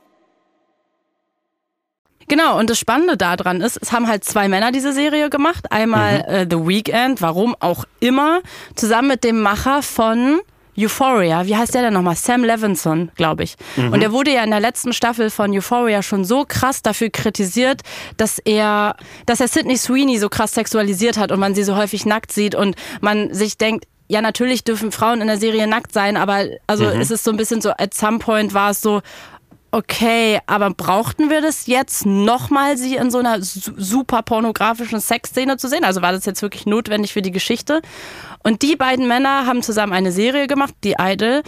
Genau, und das Spannende daran ist, es haben halt zwei Männer diese Serie gemacht. Einmal äh, The Weeknd, warum auch immer, zusammen mit dem Macher von Euphoria. Wie heißt der denn nochmal? Sam Levinson, glaube ich. Und der wurde ja in der letzten Staffel von Euphoria schon so krass dafür kritisiert, dass er, dass er Sydney Sweeney so krass sexualisiert hat und man sie so häufig nackt sieht und man sich denkt, ja, natürlich dürfen Frauen in der Serie nackt sein, aber also es ist so ein bisschen so, at some point war es so, okay, aber brauchten wir das jetzt nochmal, sie in so einer su- super pornografischen Sexszene zu sehen? Also war das jetzt wirklich notwendig für die Geschichte? Und die beiden Männer haben zusammen eine Serie gemacht, die Idol,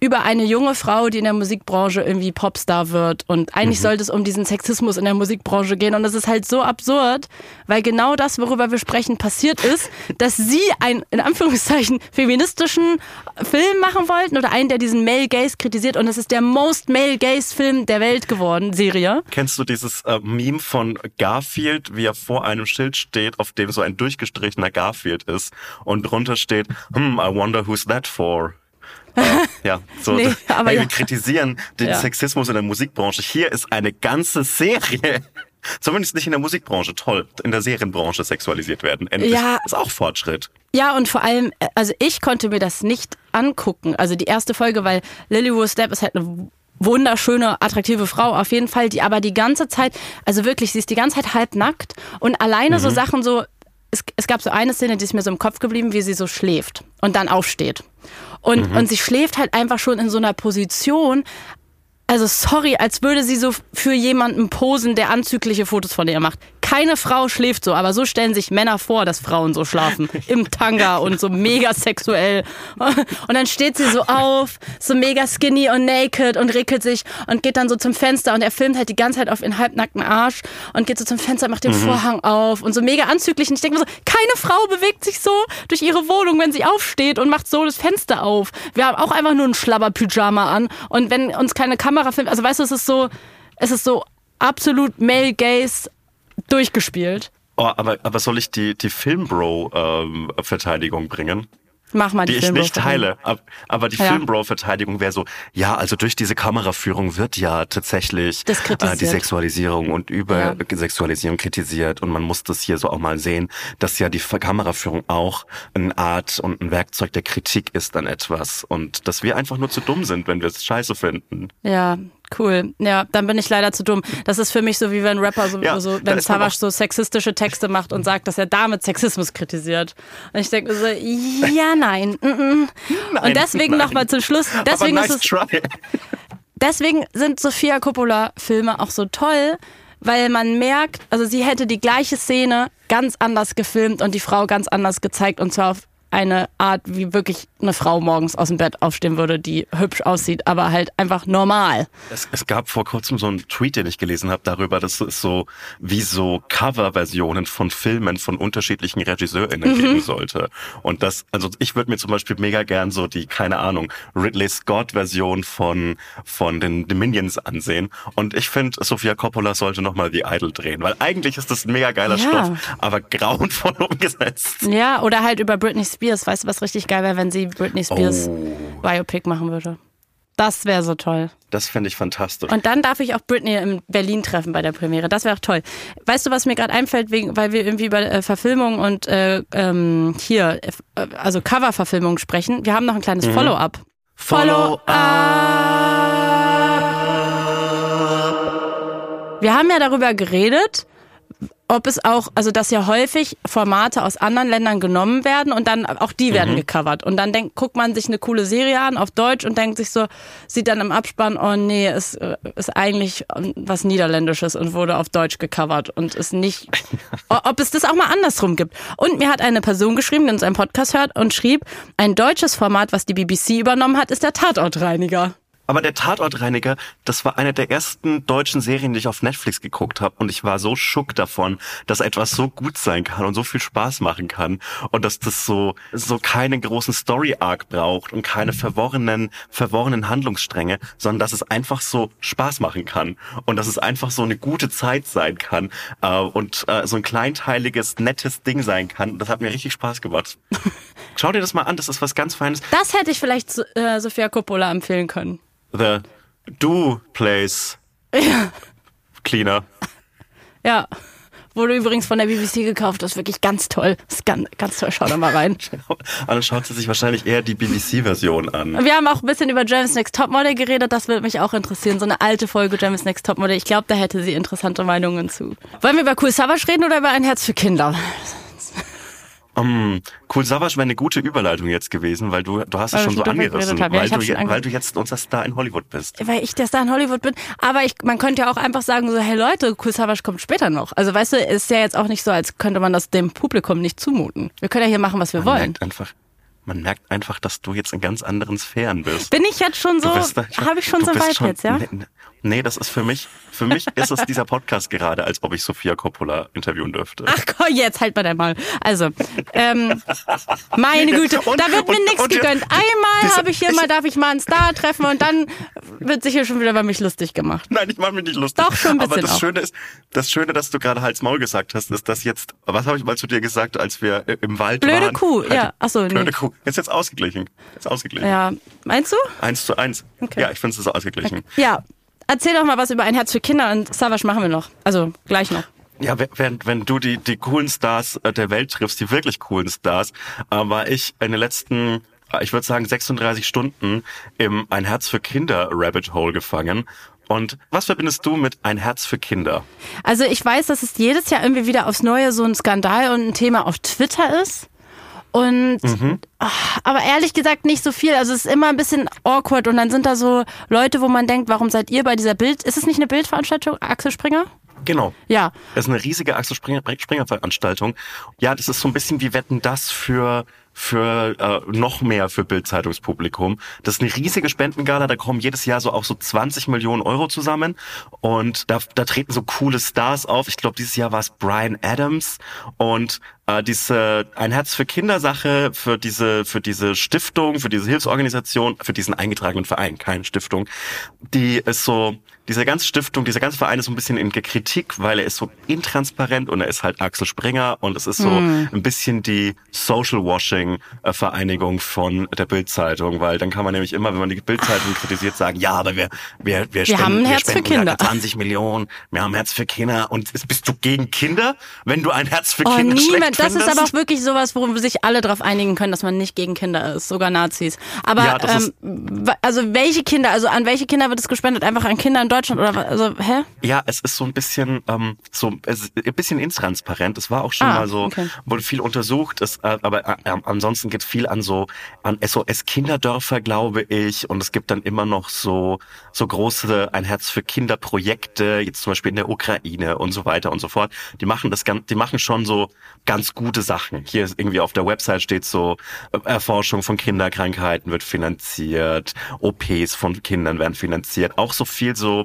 über eine junge Frau, die in der Musikbranche irgendwie Popstar wird. Und eigentlich sollte es um diesen Sexismus in der Musikbranche gehen. Und das ist halt so absurd, weil genau das, worüber wir sprechen, passiert ist, (laughs) dass sie einen, in Anführungszeichen, feministischen Film machen wollten oder einen, der diesen Male Gaze kritisiert. Und es ist der most Male Gaze Film der Welt geworden, Serie. Kennst du dieses äh, Meme von Garfield, wie er vor einem Schild steht, auf dem so ein durchgestrichener Garfield ist und drunter steht, hm, I wonder who's that for? (laughs) Ja, so. Nee, aber hey, ja. Wir kritisieren den Ja. Sexismus in der Musikbranche. Hier ist eine ganze Serie. Zumindest nicht in der Musikbranche, toll. In der Serienbranche sexualisiert werden. Endlich. Ja. Ist auch Fortschritt. Ja, und vor allem, äh, also ich konnte mir das nicht angucken. Also die erste Folge, weil Lily Rose Depp ist halt eine wunderschöne, attraktive Frau auf jeden Fall, die aber die ganze Zeit, also wirklich, sie ist die ganze Zeit halbnackt und alleine so Sachen so, es, es gab so eine Szene, die ist mir so im Kopf geblieben, wie sie so schläft und dann aufsteht. Und, und sie schläft halt einfach schon in so einer Position, also sorry, als würde sie so für jemanden posen, der anzügliche Fotos von ihr macht. Keine Frau schläft so, aber so stellen sich Männer vor, dass Frauen so schlafen. Im Tanga und so mega sexuell. Und dann steht sie so auf, so mega skinny und naked und rickelt sich und geht dann so zum Fenster und er filmt halt die ganze Zeit auf ihren halbnackten Arsch und geht so zum Fenster, macht den Vorhang auf und so mega anzüglich. Und ich denke mir so, keine Frau bewegt sich so durch ihre Wohnung, wenn sie aufsteht und macht so das Fenster auf. Wir haben auch einfach nur ein Schlabber-Pyjama an und wenn uns keine Kamera filmt, also weißt du, es ist so, es ist so absolut male gaze durchgespielt. Oh, aber, aber soll ich die, die Filmbro-Verteidigung bringen? Mach mal die, Die ich nicht teile. Ab- Aber die Ja. Filmbro-Verteidigung wäre so, ja, also durch diese Kameraführung wird ja tatsächlich äh, die Sexualisierung und Übersexualisierung kritisiert. Und man muss das hier so auch mal sehen, dass ja die Kameraführung auch eine Art und ein Werkzeug der Kritik ist an etwas. Und dass wir einfach nur zu dumm sind, wenn wir es scheiße finden. Ja, cool. Ja, dann bin ich leider zu dumm. Das ist für mich so wie wenn ein Rapper so, Ja, so wenn Savage so sexistische Texte macht und sagt, dass er damit Sexismus kritisiert. Und ich denke mir so, ja, nein. mm, mm. und deswegen nein. nochmal zum Schluss. Deswegen nice ist es try. deswegen sind Sofia Coppola Filme auch so toll, weil man merkt, also sie hätte die gleiche Szene ganz anders gefilmt und die Frau ganz anders gezeigt und zwar auf eine Art, wie wirklich eine Frau morgens aus dem Bett aufstehen würde, die hübsch aussieht, aber halt einfach normal. Es, es gab vor kurzem so einen Tweet, den ich gelesen habe darüber, dass es so wie so Coverversionen von Filmen von unterschiedlichen RegisseurInnen Mhm. geben sollte. Und das, also ich würde mir zum Beispiel mega gern so die, keine Ahnung, Ridley Scott-Version von, von den, den Minions ansehen. Und ich finde, Sofia Coppola sollte nochmal The Idol drehen, weil eigentlich ist das ein mega geiler Ja. Stoff, aber grauenvoll (laughs) umgesetzt. Ja, oder halt über Britney Spears. Weißt du, was richtig geil wäre, wenn sie Britney Spears Oh. Biopic machen würde? Das wäre so toll. Das finde ich fantastisch. Und dann darf ich auch Britney in Berlin treffen bei der Premiere. Das wäre auch toll. Weißt du, was mir gerade einfällt, wegen, weil wir irgendwie über äh, Verfilmung und äh, ähm, hier, äh, also Cover-Verfilmung sprechen. Wir haben noch ein kleines Follow-up. Follow Wir haben ja darüber geredet, ob es auch, also dass ja häufig Formate aus anderen Ländern genommen werden und dann auch die werden gecovert. Und dann denkt, guckt man sich eine coole Serie an auf Deutsch und denkt sich so, sieht dann im Abspann, oh nee, es äh, ist eigentlich was Niederländisches und wurde auf Deutsch gecovert und ist nicht, (laughs) ob es das auch mal andersrum gibt. Und mir hat eine Person geschrieben, die uns einen Podcast hört und schrieb, ein deutsches Format, was die BBC übernommen hat, ist der Tatortreiniger. Aber der Tatortreiniger, das war eine der ersten deutschen Serien, die ich auf Netflix geguckt habe. Und ich war so schock davon, dass etwas so gut sein kann und so viel Spaß machen kann. Und dass das so, so keinen großen Story-Arc braucht und keine verworrenen, verworrenen Handlungsstränge, sondern dass es einfach so Spaß machen kann. Und dass es einfach so eine gute Zeit sein kann. Äh, und äh, so ein kleinteiliges, nettes Ding sein kann. Das hat mir richtig Spaß gemacht. (laughs) Schau dir das mal an, das ist was ganz Feines. Das hätte ich vielleicht äh, Sophia Coppola empfehlen können. The Do Place Cleaner. Ja. Wurde übrigens von der BBC gekauft. Das ist wirklich ganz toll. Das ist ganz, ganz toll. Schau da mal rein. Und dann schaut sie sich wahrscheinlich eher die BBC-Version an. Wir haben auch ein bisschen über James Next Topmodel geredet. Das würde mich auch interessieren. So eine alte Folge James Next Topmodel. Ich glaube, da hätte sie interessante Meinungen zu. Wollen wir über Cool Savage reden oder über ein Herz für Kinder? Um, cool Savage wäre eine gute Überleitung jetzt gewesen, weil du, du hast es Weil schon so angerissen. Ja, weil, ich du, schon ange- weil du jetzt unser Star in Hollywood bist. Weil ich der Star in Hollywood bin. Aber ich, man könnte ja auch einfach sagen, so, hey Leute, Cool Savage kommt später noch. Also weißt du, ist ja jetzt auch nicht so, als könnte man das dem Publikum nicht zumuten. Wir können ja hier machen, was wir Man wollen. merkt einfach, man merkt einfach, dass du jetzt in ganz anderen Sphären bist. Bin ich jetzt schon so, habe ich schon so weit schon- jetzt, ja? Nee, nee, das ist für mich, für mich ist es dieser Podcast gerade, als ob ich Sofia Coppola interviewen dürfte. Ach komm, jetzt halt mal dein Mal. Also, ähm, meine Güte, Und- da wird mir nichts gegönnt. Einmal habe ich hier mal, darf ich mal einen Star treffen und dann wird sich hier schon wieder über mich lustig gemacht. Nein, ich mache mich nicht lustig. Doch, schon ein Aber bisschen das auch. Schöne ist, das Schöne, dass du gerade Hals Maul gesagt hast, ist, dass jetzt, was habe ich mal zu dir gesagt, als wir im Wald Blöde waren? Kuh, ja. Ach so, nee. Blöde Kuh. Jetzt jetzt ausgeglichen. Jetzt ausgeglichen. Ja, meinst du? Eins zu eins. Okay. Ja, ich finde es ist ausgeglichen. Ja. Erzähl doch mal was über ein Herz für Kinder und Savage machen wir noch. Also gleich noch. Ja, we- während wenn du die die coolen Stars äh, der Welt triffst, die wirklich coolen Stars, äh, war ich in den letzten, äh, ich würde sagen 36 Stunden im Ein Herz für Kinder Rabbit Hole gefangen. Und was verbindest du mit Ein Herz für Kinder? Also ich weiß, dass es jedes Jahr irgendwie wieder aufs Neue so ein Skandal und ein Thema auf Twitter ist. Und ach, aber ehrlich gesagt nicht so viel. Also es ist immer ein bisschen awkward und dann sind da so Leute, wo man denkt, warum seid ihr bei dieser Bild? Ist es nicht eine Bildveranstaltung, Axel Springer? Genau. Ja. Das ist eine riesige Axel Springer, Springer Veranstaltung. Ja, das ist so ein bisschen wie Wetten das für für äh, noch mehr für Bildzeitungspublikum. Das ist eine riesige Spendengala, da kommen jedes Jahr so auch so 20 Millionen Euro zusammen und da, da treten so coole Stars auf. Ich glaube, dieses Jahr war es Brian Adams und äh, diese ein Herz für Kindersache für diese für diese Stiftung, für diese Hilfsorganisation, für diesen eingetragenen Verein, keine Stiftung, die ist so diese ganze Stiftung, dieser ganze Verein ist so ein bisschen in Kritik, weil er ist so intransparent und er ist halt Axel Springer und es ist so Hm. ein bisschen die Social Washing äh, Vereinigung von der Bildzeitung, weil dann kann man nämlich immer, wenn man die Bildzeitung kritisiert, sagen, ja, aber wir wir wir, spenden, haben ein Herz für Kinder. 20 Millionen, wir haben ein Herz für Kinder und ist- bist du gegen Kinder, wenn du ein Herz für Oh, Kinder niemand. Das ist findest? aber auch wirklich sowas, worum sich alle darauf einigen können, dass man nicht gegen Kinder ist, sogar Nazis. Aber Ja, ähm, also welche Kinder, also an welche Kinder wird es gespendet? Einfach an Kinder in Deutschland oder was? Also hä? Ja, es ist so ein bisschen ähm, so es ist ein bisschen intransparent. Es war auch schon Ah, mal so, okay. wurde viel untersucht. Es, äh, aber äh, ansonsten geht viel an so an SOS Kinderdörfer, glaube ich. Und es gibt dann immer noch so so große ein Herz für Kinder Projekte, jetzt zum Beispiel in der Ukraine und so weiter und so fort. Die machen das ganz, die machen schon so ganz gute Sachen. Hier ist irgendwie auf der Website steht so äh, Erforschung von Kinderkrankheiten wird finanziert, OPs von Kindern werden finanziert, auch so viel so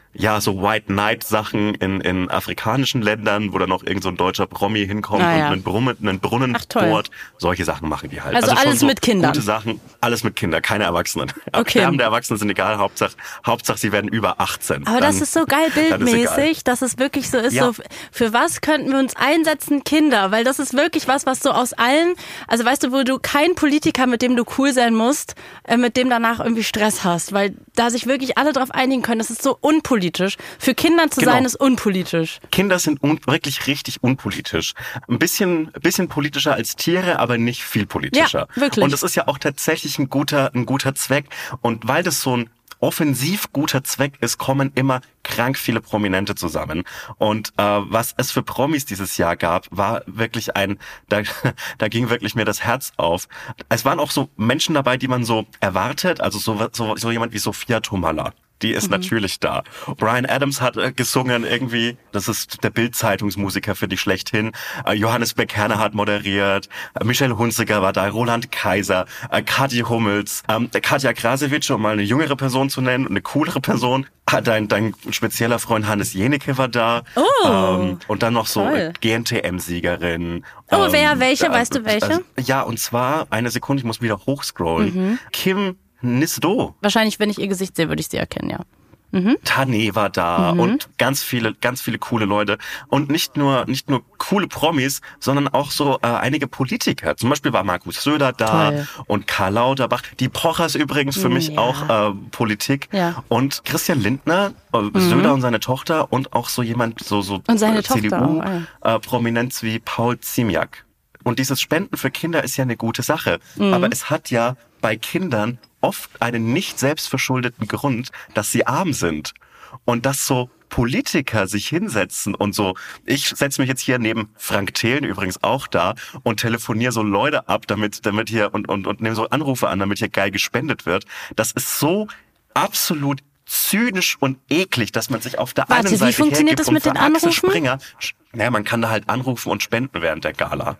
ja, so White Knight Sachen in, in afrikanischen Ländern, wo dann noch irgend so ein deutscher Promi hinkommt Ah, und einen Brunnen, einen Brunnen Ach, bohrt. Solche Sachen machen die halt. Also schon alles so mit Kindern. Gute Sachen, alles mit Kindern, keine Erwachsenen. (laughs) Okay. Sterbende Erwachsene sind egal, Hauptsache, Hauptsache sie werden über 18. Aber Dann- das ist so geil (laughs) ist bildmäßig, dass es wirklich so ist, Ja. so für was könnten wir uns einsetzen, Kinder? Weil das ist wirklich was, was so aus allen, also weißt du, wo du keinen Politiker, mit dem du cool sein musst, äh, mit dem danach irgendwie Stress hast, weil da sich wirklich alle drauf einigen können, das ist so unpolitisch. Für Kinder zu Genau. sein ist unpolitisch. Kinder sind un wirklich richtig unpolitisch. Ein bisschen, ein bisschen politischer als Tiere, aber nicht viel politischer. Ja, wirklich. Und das ist ja auch tatsächlich ein guter, ein guter Zweck. Und weil das so ein offensiv guter Zweck ist, kommen immer krank viele Prominente zusammen. Und äh, was es für Promis dieses Jahr gab, war wirklich ein, da, (laughs) da ging wirklich mir das Herz auf. Es waren auch so Menschen dabei, die man so erwartet, also so, so, so jemand wie Sophia Tomala. Die ist natürlich da. Brian Adams hat äh, gesungen irgendwie. Das ist der Bild-Zeitungsmusiker für die schlechthin. Äh, Johannes Bekerner hat moderiert. Äh, Michelle Hunziker war da. Roland Kaiser. Äh, Kathi Hummels. Ähm, Katja Krasewitsch, um mal eine jüngere Person zu nennen, eine coolere Person. Ah, Dein, dein spezieller Freund Hannes Jenecke war da. Oh, ähm, und dann noch so toll. GNTM-Siegerin. Oh, wer? Welche? Weißt du welche? also, ja, und zwar, eine Sekunde, ich muss wieder hochscrollen. Mhm. Kim Nisdo. Wahrscheinlich, wenn ich ihr Gesicht sehe, würde ich sie erkennen, ja. Tane war da Mhm. und ganz viele, ganz viele coole Leute. Und nicht nur, nicht nur coole Promis, sondern auch so äh, einige Politiker. Zum Beispiel war Markus Söder da Toll. und Karl Lauterbach. Die Pochers übrigens für mich Ja. auch äh, Politik. Ja. Und Christian Lindner, äh, Söder und seine Tochter und auch so jemand, so, so äh, CDU, äh, Prominenz wie Paul Ziemiak. Und dieses Spenden für Kinder ist ja eine gute Sache. Mhm. Aber es hat ja bei Kindern oft einen nicht selbstverschuldeten Grund, dass sie arm sind. Und dass so Politiker sich hinsetzen und so, ich setze mich jetzt hier neben Frank Thelen übrigens auch da und telefoniere so Leute ab, damit, damit hier und, und, und nehme so Anrufe an, damit hier geil gespendet wird. Das ist so absolut zynisch und eklig, dass man sich auf der Warte, einen wie Seite funktioniert hergibt das mit den Anrufen? Springer, naja, man kann da halt anrufen und spenden während der Gala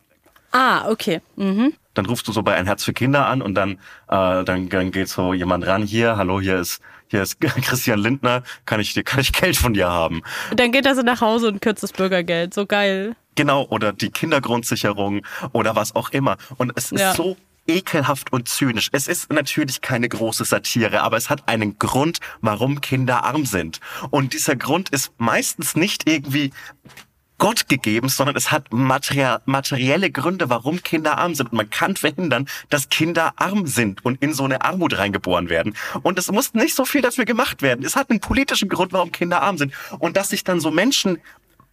Ah, okay. Mhm. dann rufst du so bei ein Herz für Kinder an und dann äh, dann, dann geht so jemand ran hier hallo hier ist hier ist (laughs) Christian Lindner kann ich dir kann ich Geld von dir haben Dann geht er so nach Hause und kürzt das Bürgergeld. So geil. genau oder die Kindergrundsicherung oder was auch immer und es ist Ja. so ekelhaft und zynisch. Es ist natürlich keine große Satire, aber es hat einen Grund, warum Kinder arm sind. Und dieser Grund ist meistens nicht irgendwie Gott gegeben, sondern es hat materielle Gründe, warum Kinder arm sind. Und man kann verhindern, dass Kinder arm sind und in so eine Armut reingeboren werden. Und es muss nicht so viel dafür gemacht werden. Es hat einen politischen Grund, warum Kinder arm sind. Und dass sich dann so Menschen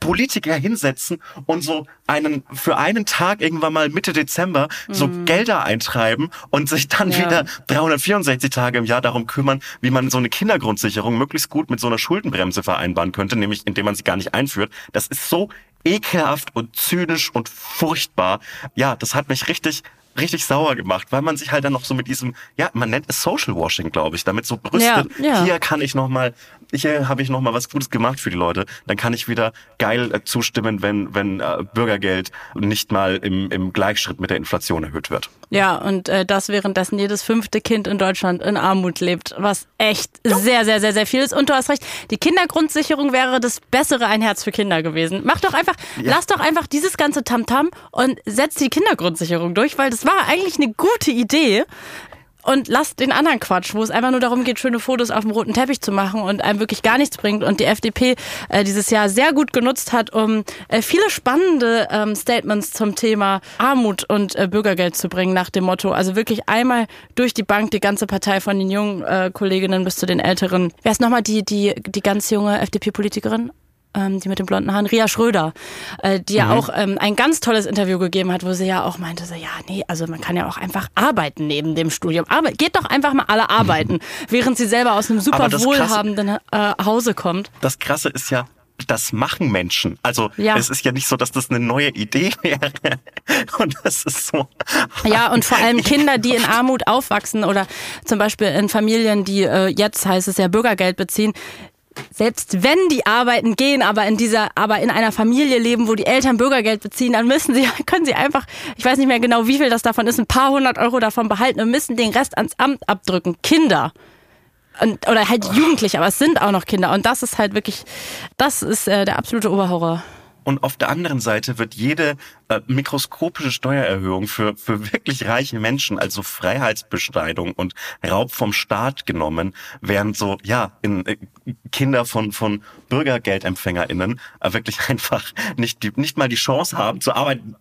Politiker hinsetzen und so einen für einen Tag irgendwann mal Mitte Dezember so Gelder eintreiben und sich dann Mhm. Ja. wieder 364 Tage im Jahr darum kümmern, wie man so eine Kindergrundsicherung möglichst gut mit so einer Schuldenbremse vereinbaren könnte, nämlich indem man sie gar nicht einführt. Das ist so ekelhaft und zynisch und furchtbar. Ja, das hat mich richtig richtig sauer gemacht, weil man sich halt dann noch so mit diesem, ja, man nennt es Social Washing, glaube ich, damit so brüstet, Ja, ja. hier kann ich noch mal, hier habe ich noch mal was Gutes gemacht für die Leute, dann kann ich wieder geil äh, zustimmen, wenn wenn äh, Bürgergeld nicht mal im, im Gleichschritt mit der Inflation erhöht wird. Ja, und äh, das währenddessen jedes fünfte Kind in Deutschland in Armut lebt, was echt sehr, sehr, sehr, sehr viel ist. Und du hast recht, die Kindergrundsicherung wäre das bessere Ein Herz für Kinder gewesen. Mach doch einfach, lass doch einfach dieses ganze Tamtam und setz die Kindergrundsicherung durch, weil das war eigentlich eine gute Idee. Und lass den anderen Quatsch, wo es einfach nur darum geht, schöne Fotos auf dem roten Teppich zu machen und einem wirklich gar nichts bringt. Und die FDP äh, dieses Jahr sehr gut genutzt hat, um äh, viele spannende ähm, Statements zum Thema Armut und äh, Bürgergeld zu bringen, nach dem Motto, also wirklich einmal durch die Bank die ganze Partei von den jungen äh, Kolleginnen bis zu den älteren. Wer ist nochmal die, die, die ganz junge FDP-Politikerin? Ähm, die mit den blonden Haaren, Ria Schröder, äh, die ja auch ähm, ein ganz tolles Interview gegeben hat, wo sie ja auch meinte, so, ja, nee, also man kann ja auch einfach arbeiten neben dem Studium. Aber geht doch einfach mal alle arbeiten, (laughs) während sie selber aus einem super das Krasse- wohlhabenden äh, Hause kommt. Das Krasse ist ja, das machen Menschen. Also Ja. es ist ja nicht so, dass das eine neue Idee (laughs) wäre. Und das ist so. Ja, und vor allem (laughs) Kinder, die in Armut aufwachsen oder zum Beispiel in Familien, die äh, jetzt heißt es ja Bürgergeld beziehen. Selbst wenn die arbeiten gehen, aber in dieser, aber in einer Familie leben, wo die Eltern Bürgergeld beziehen, dann müssen sie, (laughs) können sie einfach, ich weiß nicht mehr genau, wie viel das davon ist, ein paar hundert Euro davon behalten und müssen den Rest ans Amt abdrücken. Kinder. Und, oder halt Jugendliche, aber es sind auch noch Kinder. Und das ist halt wirklich, das ist äh, der absolute Oberhorror. Und auf der anderen Seite wird jede äh, mikroskopische Steuererhöhung für, für wirklich reiche Menschen, also Freiheitsbeschneidung und Raub vom Staat genommen, während so, ja, in, äh, Kinder von, von BürgergeldempfängerInnen äh, wirklich (laughs) einfach nicht, die, nicht mal die Chance haben zu arbeiten.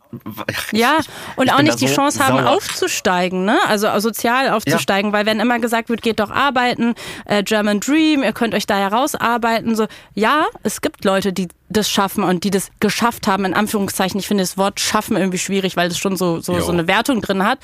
Ja, und Ich auch nicht die so Chance haben, sauer. aufzusteigen, ne? Also sozial aufzusteigen, weil wenn immer gesagt wird, geht doch arbeiten, äh, German Dream, ihr könnt euch da herausarbeiten, so, ja, es gibt Leute, die das schaffen und die das geschafft haben, in Anführungszeichen. Ich finde das Wort schaffen irgendwie schwierig, weil das schon so, so, Jo. so eine Wertung drin hat.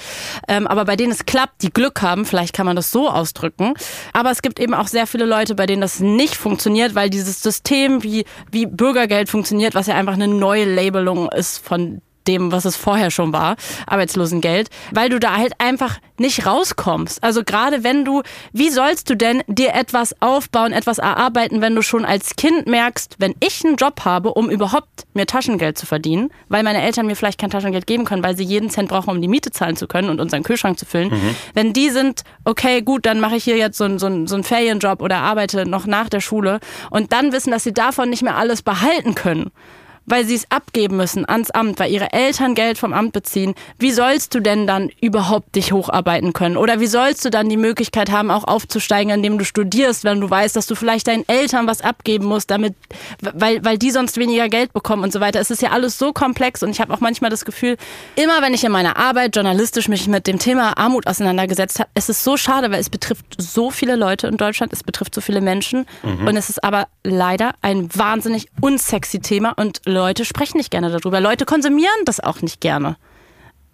Ähm, aber bei denen es klappt, die Glück haben, vielleicht kann man das so ausdrücken. Aber es gibt eben auch sehr viele Leute, bei denen das nicht funktioniert, weil dieses System wie, wie Bürgergeld funktioniert, was ja einfach eine neue Labelung ist von dem, was es vorher schon war, Arbeitslosengeld, weil du da halt einfach nicht rauskommst. Also gerade wenn du, wie sollst du denn dir etwas aufbauen, etwas erarbeiten, wenn du schon als Kind merkst, wenn ich einen Job habe, um überhaupt mir Taschengeld zu verdienen, weil meine Eltern mir vielleicht kein Taschengeld geben können, weil sie jeden Cent brauchen, um die Miete zahlen zu können und unseren Kühlschrank zu füllen. Wenn die sind, okay, gut, dann mache ich hier jetzt so einen so einen- so einen Ferienjob oder arbeite noch nach der Schule und dann wissen, dass sie davon nicht mehr alles behalten können weil sie es abgeben müssen ans Amt, weil ihre Eltern Geld vom Amt beziehen. Wie sollst du denn dann überhaupt dich hocharbeiten können? Oder wie sollst du dann die Möglichkeit haben, auch aufzusteigen, indem du studierst, wenn du weißt, dass du vielleicht deinen Eltern was abgeben musst, damit, weil, weil die sonst weniger Geld bekommen und so weiter. Es ist ja alles so komplex und ich habe auch manchmal das Gefühl, immer wenn ich in meiner Arbeit journalistisch mich mit dem Thema Armut auseinandergesetzt habe, es ist so schade, weil es betrifft so viele Leute in Deutschland, es betrifft so viele Menschen und es ist aber leider ein wahnsinnig unsexy Thema und Leute sprechen nicht gerne darüber. Leute konsumieren das auch nicht gerne.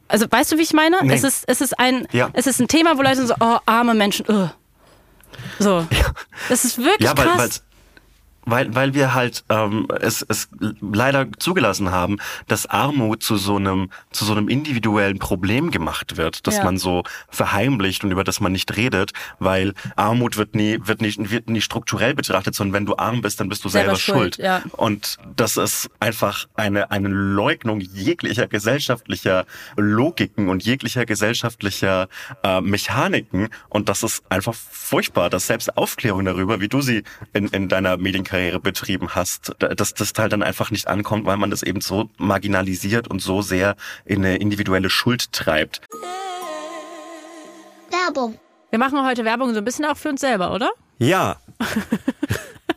Also weißt du, wie ich meine? Nee. Es, ist, es, ist ein, Ja. es ist ein Thema, wo Leute so, oh, arme Menschen, ugh. so. Das ist wirklich Ja, weil, krass. Weil, weil wir halt ähm, es, es leider zugelassen haben, dass Armut zu so einem zu so einem individuellen Problem gemacht wird, dass Ja. man so verheimlicht und über das man nicht redet, weil Armut wird nie wird nicht wird nie strukturell betrachtet, sondern wenn du arm bist, dann bist du Selber selber, schuld, schuld. ja. Und das ist einfach eine eine Leugnung jeglicher gesellschaftlicher Logiken und jeglicher gesellschaftlicher äh, Mechaniken und das ist einfach furchtbar, dass selbst Aufklärung darüber, wie du sie in, in deiner Medienkarriere betrieben hast, da- dass das halt dann einfach nicht ankommt, weil man das eben so marginalisiert und so sehr in eine individuelle Schuld treibt. Werbung. Wir machen heute Werbung so ein bisschen auch für uns selber, oder? Ja. (laughs)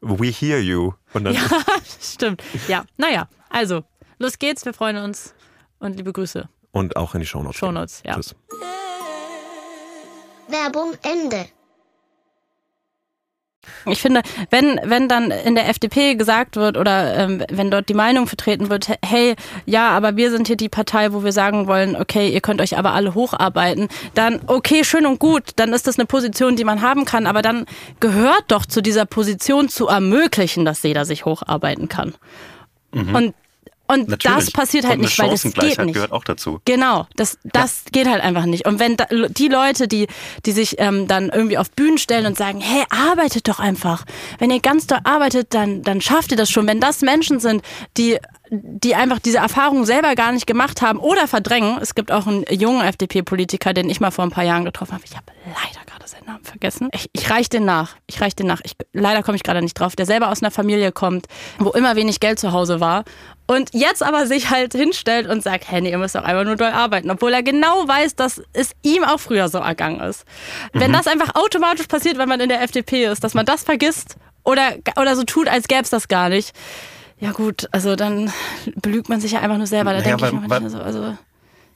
We hear you. Und dann Ja, (laughs) stimmt. Ja, naja, also, los geht's, wir freuen uns und liebe Grüße. und auch in die Shownotes. Shownotes, ja. Tschüss. Werbung Ende. Ich finde, wenn, wenn dann in der FDP gesagt wird oder ähm, wenn dort die Meinung vertreten wird, hey, ja, aber wir sind hier die Partei, wo wir sagen wollen, okay, ihr könnt euch aber alle hocharbeiten, dann okay, schön und gut, dann ist das eine Position, die man haben kann, aber dann gehört doch zu dieser Position zu ermöglichen, dass jeder sich hocharbeiten kann. Und, und Natürlich. das passiert halt nicht, weil das geht nicht. gehört auch dazu. Genau, das, das geht halt einfach nicht. Und wenn da, die Leute, die, die sich ähm, dann irgendwie auf Bühnen stellen und sagen, hey, arbeitet doch einfach. Wenn ihr ganz doll arbeitet, dann, dann schafft ihr das schon. Wenn das Menschen sind, die, die einfach diese Erfahrung selber gar nicht gemacht haben oder verdrängen. Es gibt auch einen jungen FDP-Politiker, den ich mal vor ein paar Jahren getroffen habe. Ich habe leider gerade seinen Namen vergessen. Ich, ich reich den nach. Ich reich den nach. Ich, leider komme ich gerade nicht drauf. Der selber aus einer Familie kommt, wo immer wenig Geld zu Hause war. Und jetzt aber sich halt hinstellt und sagt, hey, nee, ihr müsst doch einfach nur doll arbeiten. Obwohl er genau weiß, dass es ihm auch früher so ergangen ist. Wenn das einfach automatisch passiert, wenn man in der FDP ist, dass man das vergisst oder, oder so tut, als gäbe es das gar nicht. Ja gut, also dann belügt man sich ja einfach nur selber. Da Naja, denke ich mir manchmal so, also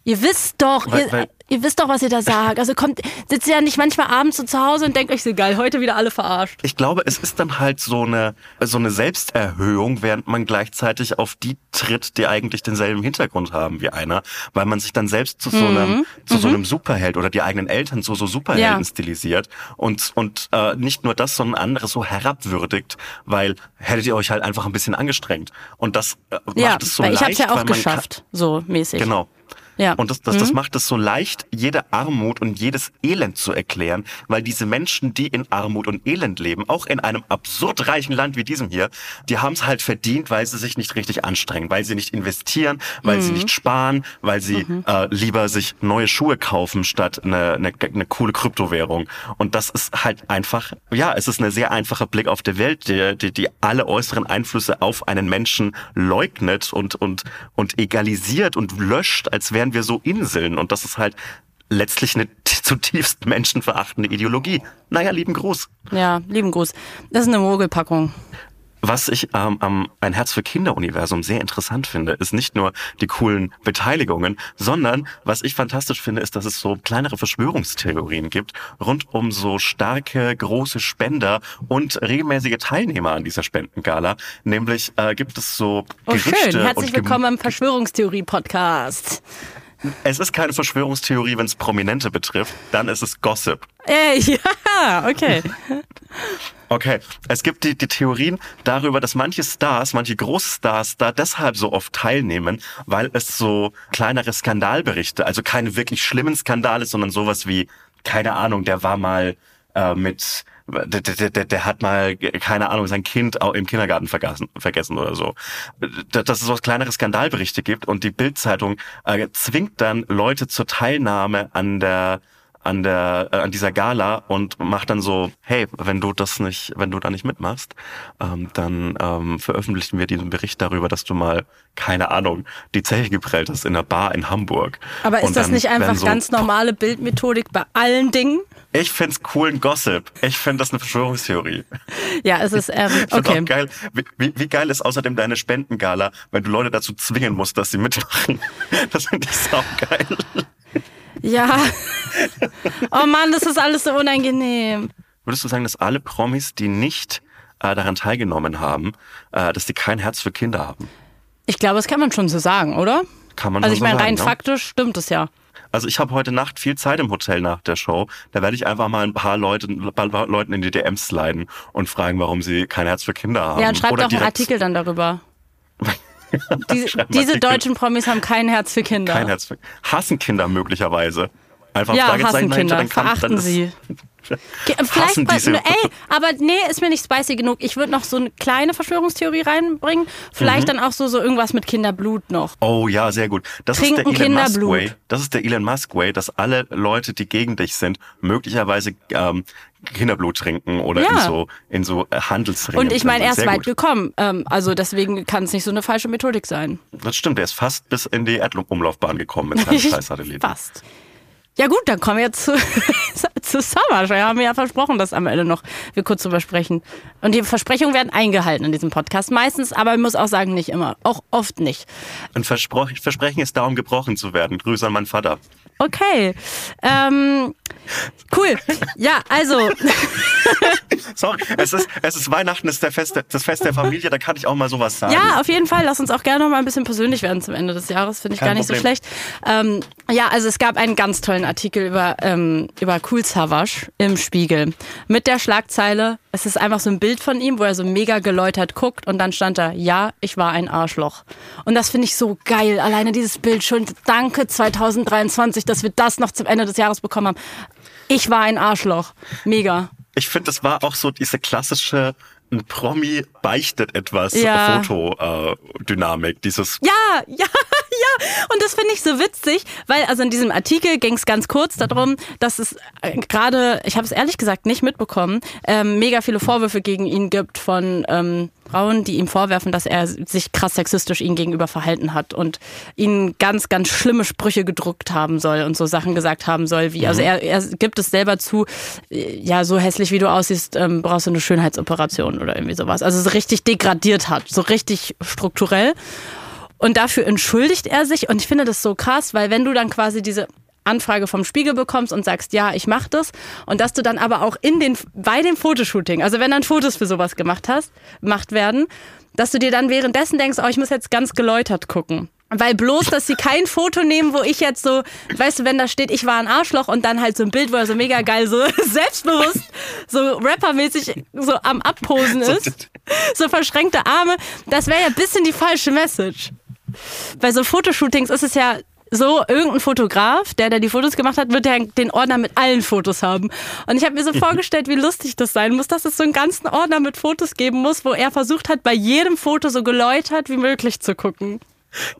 ihr wisst doch, Weil- ihr, weil- ihr wisst doch, was ihr da sagt. Also kommt, sitzt ihr ja nicht manchmal abends so zu Hause und denkt euch so geil, heute wieder alle verarscht. Ich glaube, es ist dann halt so eine, so eine Selbsterhöhung, während man gleichzeitig auf die tritt, die eigentlich denselben Hintergrund haben wie einer, weil man sich dann selbst zu so einem, zu so einem Superheld oder die eigenen Eltern zu so Superhelden Ja. stilisiert und, und äh, nicht nur das, sondern andere so herabwürdigt, weil hättet ihr euch halt einfach ein bisschen angestrengt. Und das äh, macht Ja, es so weil ich leicht, hab's ja auch man kann- geschafft, so mäßig. Genau. Ja. Und das, das, das macht es so leicht, jede Armut und jedes Elend zu erklären, weil diese Menschen, die in Armut und Elend leben, auch in einem absurd reichen Land wie diesem hier, die haben es halt verdient, weil sie sich nicht richtig anstrengen, weil sie nicht investieren, weil sie nicht sparen, weil sie äh, lieber sich neue Schuhe kaufen statt eine, eine, eine coole Kryptowährung. Und das ist halt einfach, ja, es ist eine sehr einfache Blick auf die Welt, die, die, die alle äußeren Einflüsse auf einen Menschen leugnet und, und, und egalisiert und löscht, als wären wir so Inseln. Und das ist halt letztlich eine (laughs) zutiefst menschenverachtende Ideologie. Naja, lieben Gruß. Ja, lieben Gruß. Das ist eine Mogelpackung. Was ich ähm, am Ein Herz für Kinder-Universum sehr interessant finde, ist nicht nur die coolen Beteiligungen, sondern was ich fantastisch finde, ist, dass es so kleinere Verschwörungstheorien gibt rund um so starke, große Spender und regelmäßige Teilnehmer an dieser Spendengala. Nämlich äh, gibt es so Oh, Gerüchte schön. Herzlich willkommen im Verschwörungstheorie-Podcast. Es ist keine Verschwörungstheorie, wenn es Prominente betrifft, dann ist es Gossip. Ey, (laughs) ja, okay. Okay, es gibt die, die Theorien darüber, dass manche Stars, manche Großstars da deshalb so oft teilnehmen, weil es so kleinere Skandalberichte, also keine wirklich schlimmen Skandale, sondern sowas wie, keine Ahnung, der war mal äh, mit, der, der, der, der hat mal, keine Ahnung, sein Kind auch im Kindergarten vergessen, vergessen oder so. Da- Dass es so kleinere Skandalberichte gibt und die Bildzeitung äh, zwingt dann Leute zur Teilnahme an der an der äh, an dieser Gala und macht dann so, hey, wenn du das nicht, wenn du da nicht mitmachst, ähm, dann ähm, veröffentlichen wir diesen Bericht darüber, dass du mal keine Ahnung die Zeche geprellt hast in einer Bar in Hamburg. Aber ist Und das nicht einfach so, ganz normale Bildmethodik bei allen Dingen? Ich find's coolen Gossip. Ich find das eine Verschwörungstheorie. Ja, es ist, ähm, Ich okay. auch geil. Wie, wie, wie geil ist außerdem deine Spendengala, wenn du Leute dazu zwingen musst, dass sie mitmachen? (laughs) Das finde ich saugeil. Ja. Oh Mann, das ist alles so unangenehm. Würdest du sagen, dass alle Promis, die nicht äh, daran teilgenommen haben, äh, dass die kein Herz für Kinder haben? Ich glaube, das kann man schon so sagen, oder? Kann man Also ich schon so meine, rein sagen, ne? faktisch stimmt es ja. Also ich habe heute Nacht viel Zeit im Hotel nach der Show. Da werde ich einfach mal ein paar, Leute, ein paar Leuten in die DMs sliden und fragen, warum sie kein Herz für Kinder haben. Ja, und schreibt Oder auch einen Artikel dann darüber. (laughs) Diese, diese deutschen Promis haben kein Herz für Kinder. Kein Herz für Hassen Kinder möglicherweise. Einfach ja, Fragezeichen hassen dahinter, Kinder, dann kann, dann verachten ist, sie. (laughs) Vielleicht, bei, ey, aber nee, ist mir nicht spicy genug. Ich würde noch so eine kleine Verschwörungstheorie reinbringen. Vielleicht dann auch so, so irgendwas mit Kinderblut noch. Oh ja, sehr gut. Das ist Trinken der Elon Musk Kinderblut. Way. Das ist der Elon Musk Way, dass alle Leute, die gegen dich sind, möglicherweise ähm, Kinderblut trinken oder Ja. in so in so äh, Handelsringen. Und ich meine, er ist weit gut. gekommen. Ähm, also deswegen kann es nicht so eine falsche Methodik sein. Das stimmt, er ist fast bis in die Erdumlaufbahn gekommen mit seinem (laughs) Scheißsatellit. Fast. Ja gut, dann kommen wir jetzt zu, (laughs) zu Summer. Wir haben ja versprochen, dass am Ende noch wir kurz drüber sprechen. Und die Versprechungen werden eingehalten in diesem Podcast. Meistens, aber ich muss auch sagen, nicht immer. Auch oft nicht. Ein Verspro Versprechen ist darum gebrochen zu werden. Grüße an meinen Vater. Okay. Ähm, cool. Ja, also. (laughs) Sorry, es ist, es ist Weihnachten, es ist der Fest, das Fest der Familie, da kann ich auch mal sowas sagen. Ja, auf jeden Fall. Lass uns auch gerne noch mal ein bisschen persönlich werden zum Ende des Jahres. Finde ich Kein gar nicht so Problem. schlecht. Ähm, ja, also es gab einen ganz tollen Artikel über, ähm, über Cool Savage im Spiegel. Mit der Schlagzeile, es ist einfach so ein Bild von ihm, wo er so mega geläutert guckt und dann stand da, ja, ich war ein Arschloch. Und das finde ich so geil. Alleine dieses Bild schon. Danke 2023, dass wir das noch zum Ende des Jahres bekommen haben. Ich war ein Arschloch. Mega. Ich finde, das war auch so diese klassische ein Promi beichtet etwas Ja. Fotodynamik. Dieses Ja, ja, ja. Und das finde ich so witzig, weil also in diesem Artikel ging es ganz kurz darum, dass es äh, gerade, ich habe es ehrlich gesagt nicht mitbekommen, ähm, mega viele Vorwürfe gegen ihn gibt von ähm, Frauen, die ihm vorwerfen, dass er sich krass sexistisch ihnen gegenüber verhalten hat und ihnen ganz, ganz schlimme Sprüche gedruckt haben soll und so Sachen gesagt haben soll, wie, also er, er gibt es selber zu, äh, ja, so hässlich wie du aussiehst, ähm, brauchst du eine Schönheitsoperation oder irgendwie sowas. Also so richtig degradiert hat, so richtig strukturell. Und dafür entschuldigt er sich. Und ich finde das so krass, weil wenn du dann quasi diese Anfrage vom Spiegel bekommst und sagst, ja, ich mach das, und dass du dann aber auch in den, bei dem Fotoshooting, also wenn dann Fotos für sowas gemacht hast, gemacht werden, dass du dir dann währenddessen denkst, oh, ich muss jetzt ganz geläutert gucken. Weil bloß, dass sie kein Foto nehmen, wo ich jetzt so, weißt du, wenn da steht, ich war ein Arschloch und dann halt so ein Bild, wo er so mega geil, so (laughs) selbstbewusst, so rappermäßig so am Abposen ist, so verschränkte Arme, das wäre ja ein bisschen die falsche Message. Bei so Fotoshootings ist es ja so, irgendein Fotograf, der, der die Fotos gemacht hat, wird ja den Ordner mit allen Fotos haben. Und ich habe mir so vorgestellt, wie lustig das sein muss, dass es so einen ganzen Ordner mit Fotos geben muss, wo er versucht hat, bei jedem Foto so geläutert wie möglich zu gucken.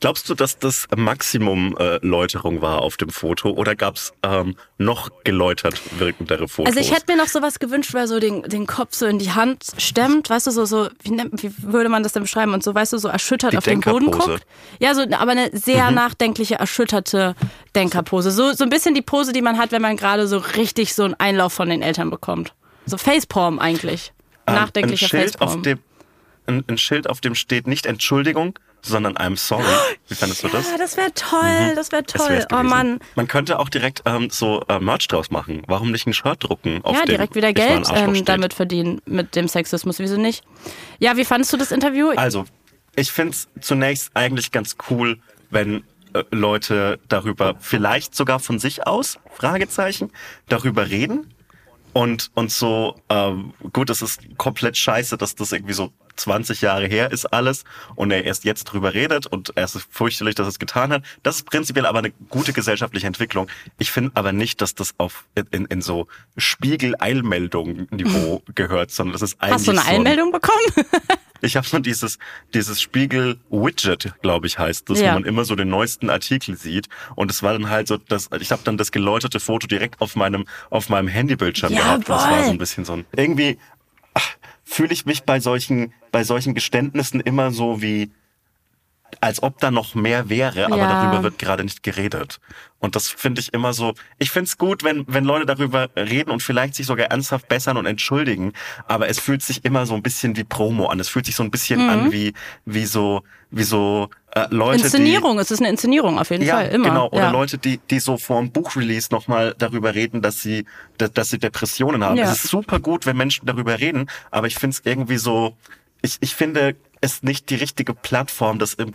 Glaubst du, dass das Maximum äh, Läuterung war auf dem Foto oder gab's ähm, noch geläutert wirkendere Fotos? Also ich hätte mir noch sowas gewünscht, weil so den, den Kopf so in die Hand stemmt, weißt du, so, so wie, wie würde man das denn beschreiben? Und so, weißt du, so erschüttert Die auf den Boden guckt. Ja, so, aber eine sehr nachdenkliche, erschütterte Denkerpose. So, so ein bisschen die Pose, die man hat, wenn man gerade so richtig so einen Einlauf von den Eltern bekommt. So Facepalm eigentlich. Ähm, Nachdenklicher ein Schild, auf Facepalm. dem, ein, ein Schild, auf dem steht nicht Entschuldigung, sondern I'm sorry. Wie fandest du das? Ja, das wäre toll, das wäre Das toll. wär's oh. Mann. Man könnte auch direkt ähm, so äh, Merch draus machen. Warum nicht ein Shirt drucken? Auf Ja, direkt wieder Geld ähm, damit verdienen mit dem Sexismus. Wieso nicht? Ja, wie fandest du das Interview? Also, ich find's zunächst eigentlich ganz cool, wenn äh, Leute darüber vielleicht sogar von sich aus, Fragezeichen, darüber reden. Und, und so, ähm, gut, es ist komplett scheiße, dass das irgendwie so 20 Jahre her ist alles und er erst jetzt drüber redet und er ist fürchterlich, dass er es getan hat. Das ist prinzipiell aber eine gute gesellschaftliche Entwicklung. Ich finde aber nicht, dass das auf in, in so Spiegel-Eilmeldung-Niveau (laughs) gehört, sondern das ist eigentlich Hast du eine so ein, Einmeldung bekommen? (laughs) (laughs) ich habe schon dieses, dieses Spiegel-Widget, glaube ich, heißt das, Ja. wo man immer so den neuesten Artikel sieht. Und es war dann halt so, dass ich habe dann das geläuterte Foto direkt auf meinem, auf meinem Handybildschirm gehabt. Das war so ein bisschen so ein. Irgendwie ach, fühle ich mich bei solchen, bei solchen Geständnissen immer so wie als ob da noch mehr wäre, aber Ja. darüber wird gerade nicht geredet. Und das finde ich immer so, ich finde es gut, wenn, wenn Leute darüber reden und vielleicht sich sogar ernsthaft bessern und entschuldigen, aber es fühlt sich immer so ein bisschen wie Promo an. Es fühlt sich so ein bisschen an wie, wie so, wie so äh, Leute, die Inszenierung, es ist eine Inszenierung auf jeden ja, Fall, immer. genau. Oder ja. Leute, die, die so vor dem Buchrelease nochmal darüber reden, dass sie, dass, dass sie Depressionen haben. Ja. Es ist super gut, wenn Menschen darüber reden, aber ich finde es irgendwie so, ich, ich finde es nicht die richtige Plattform, das im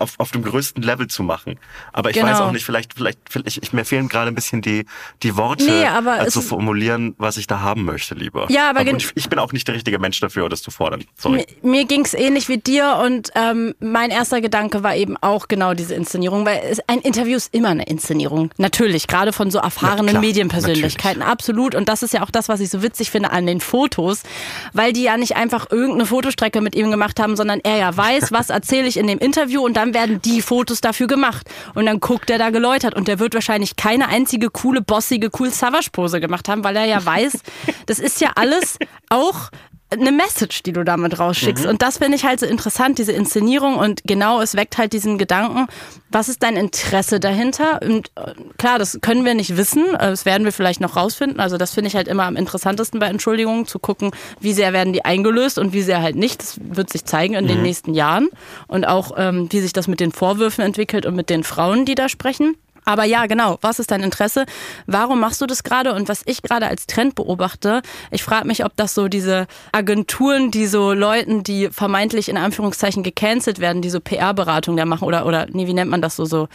auf, auf dem größten Level zu machen. Aber ich Genau. weiß auch nicht, vielleicht, vielleicht, vielleicht ich, mir fehlen gerade ein bisschen die, die Worte, Nee, aber äh, es zu formulieren, was ich da haben möchte, lieber. Ja, aber und ich, ich bin auch nicht der richtige Mensch dafür, das zu fordern. Sorry. Mir, mir ging's ähnlich wie dir und ähm, mein erster Gedanke war eben auch genau diese Inszenierung, weil es, ein Interview ist immer eine Inszenierung. Natürlich, gerade von so erfahrenen klar, Medienpersönlichkeiten, absolut. Und das ist ja auch das, was ich so witzig finde an den Fotos, weil die ja nicht einfach irgendeine Fotostrecke mit ihm gemacht haben, sondern er ja weiß, (laughs) was erzähle ich in dem Interview und dann werden die Fotos dafür gemacht. Und dann guckt er da geläutert und der wird wahrscheinlich keine einzige coole, bossige, cool Savage-Pose gemacht haben, weil er ja weiß, (laughs) das ist ja alles auch eine Message, die du damit rausschickst. Und das finde ich halt so interessant, diese Inszenierung. Und genau, es weckt halt diesen Gedanken, was ist dein Interesse dahinter? Und äh, klar, das können wir nicht wissen. Äh, Das werden wir vielleicht noch rausfinden. Also das finde ich halt immer am interessantesten bei Entschuldigungen, zu gucken, wie sehr werden die eingelöst und wie sehr halt nicht. Das wird sich zeigen in den nächsten Jahren. Und auch, ähm, wie sich das mit den Vorwürfen entwickelt und mit den Frauen, die da sprechen. Aber ja, genau. Was ist dein Interesse? Warum machst du das gerade? Und was ich gerade als Trend beobachte, ich frage mich, ob das so diese Agenturen, die so Leuten, die vermeintlich in Anführungszeichen gecancelt werden, die so PR-Beratung da machen oder, oder, nee, wie nennt man das so, so,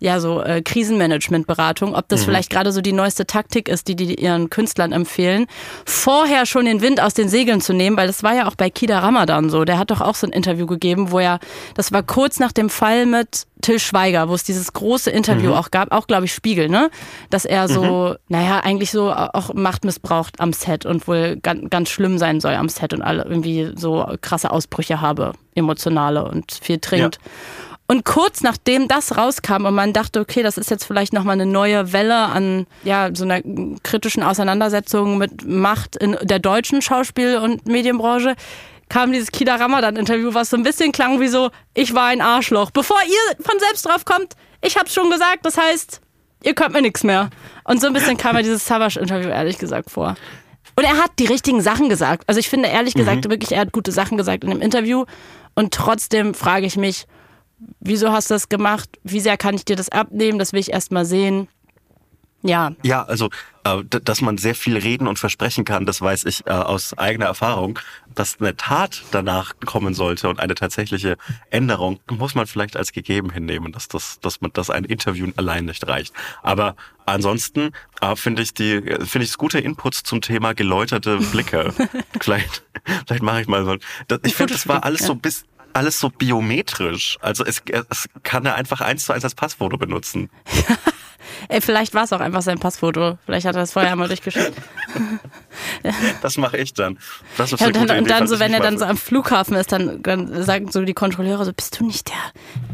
ja, so äh, Krisenmanagement-Beratung, ob das vielleicht gerade so die neueste Taktik ist, die die ihren Künstlern empfehlen, vorher schon den Wind aus den Segeln zu nehmen, weil das war ja auch bei Kida Ramadan so. Der hat doch auch so ein Interview gegeben, wo er, das war kurz nach dem Fall mit Till Schweiger, wo es dieses große Interview auch gab, auch glaube ich Spiegel, ne? Dass er so, naja, eigentlich so auch Macht missbraucht am Set und wohl ganz, ganz schlimm sein soll am Set und alle irgendwie so krasse Ausbrüche habe, emotionale und viel trinkt. Und kurz nachdem das rauskam und man dachte, okay, das ist jetzt vielleicht nochmal eine neue Welle an ja, so einer kritischen Auseinandersetzung mit Macht in der deutschen Schauspiel- und Medienbranche, kam dieses Kida Ramadan-Interview, was so ein bisschen klang wie so, ich war ein Arschloch. Bevor ihr von selbst drauf kommt, ich hab's schon gesagt, das heißt, ihr könnt mir nichts mehr. Und so ein bisschen kam mir dieses Savage-Interview ehrlich gesagt vor. Und er hat die richtigen Sachen gesagt. Also ich finde ehrlich gesagt wirklich, er hat gute Sachen gesagt in dem Interview. Und trotzdem frage ich mich, wieso hast du das gemacht? Wie sehr kann ich dir das abnehmen? Das will ich erst mal sehen. Ja, Ja, also, äh, dass man sehr viel reden und versprechen kann, das weiß ich äh, aus eigener Erfahrung. Dass eine Tat danach kommen sollte und eine tatsächliche Änderung, muss man vielleicht als gegeben hinnehmen, dass, das, dass, man, dass ein Interview allein nicht reicht. Aber ansonsten äh, finde ich die finde ich es gute Inputs zum Thema geläuterte Blicke. (laughs) vielleicht vielleicht mache ich mal so. Das, ich finde, das war alles so bis alles so biometrisch. Also es, es kann er einfach eins zu eins als Passfoto benutzen. (laughs) ey, vielleicht war es auch einfach sein Passfoto. Vielleicht hat er (laughs) das vorher mal durchgeschickt. Das mache ich dann. Das ist Ja, und dann, und Idee, dann fand so, wenn er dann so am Flughafen ist, dann, dann sagen so die Kontrolleure so, bist du nicht der,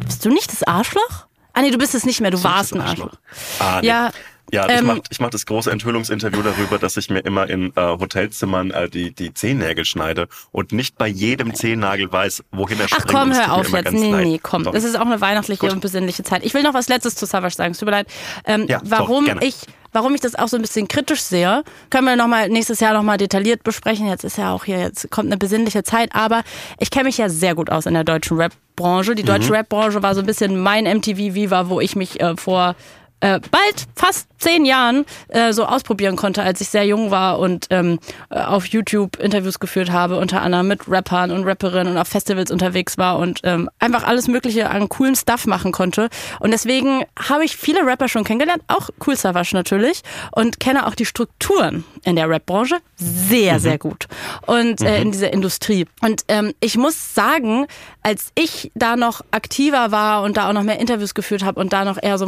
bist du nicht das Arschloch? Ah nee, du bist es nicht mehr, du warst ein Arschloch. Ah, nee. Ja, Ja, ich ähm, mache ich mach das große Enthüllungsinterview darüber, dass ich mir immer in äh, Hotelzimmern äh, die, die Zehennägel schneide und nicht bei jedem Zehennagel weiß, wohin er Ach springt. komm, Und es hör auf jetzt. Nee, leid. nee, komm. Doch. Das ist auch eine weihnachtliche Gut. und besinnliche Zeit. Ich will noch was Letztes zu Savage sagen. Es tut mir leid. Ähm, Ja, doch, warum gerne. ich Warum ich das auch so ein bisschen kritisch sehe, können wir noch mal nächstes Jahr noch mal detailliert besprechen. Jetzt ist ja auch hier, jetzt kommt eine besinnliche Zeit, aber ich kenne mich ja sehr gut aus in der deutschen Rap-Branche. Die deutsche Mhm. Rap-Branche war so ein bisschen mein MTV Viva, wo ich mich äh, vor äh, bald fast zehn Jahren äh, so ausprobieren konnte, als ich sehr jung war und ähm, äh, auf YouTube Interviews geführt habe, unter anderem mit Rappern und Rapperinnen und auf Festivals unterwegs war und ähm, einfach alles Mögliche an coolen Stuff machen konnte. Und deswegen habe ich viele Rapper schon kennengelernt, auch Cool Savage natürlich, und kenne auch die Strukturen in der Rap-Branche sehr, sehr gut. Und äh, in dieser Industrie. Und ähm, ich muss sagen, als ich da noch aktiver war und da auch noch mehr Interviews geführt habe und da noch eher so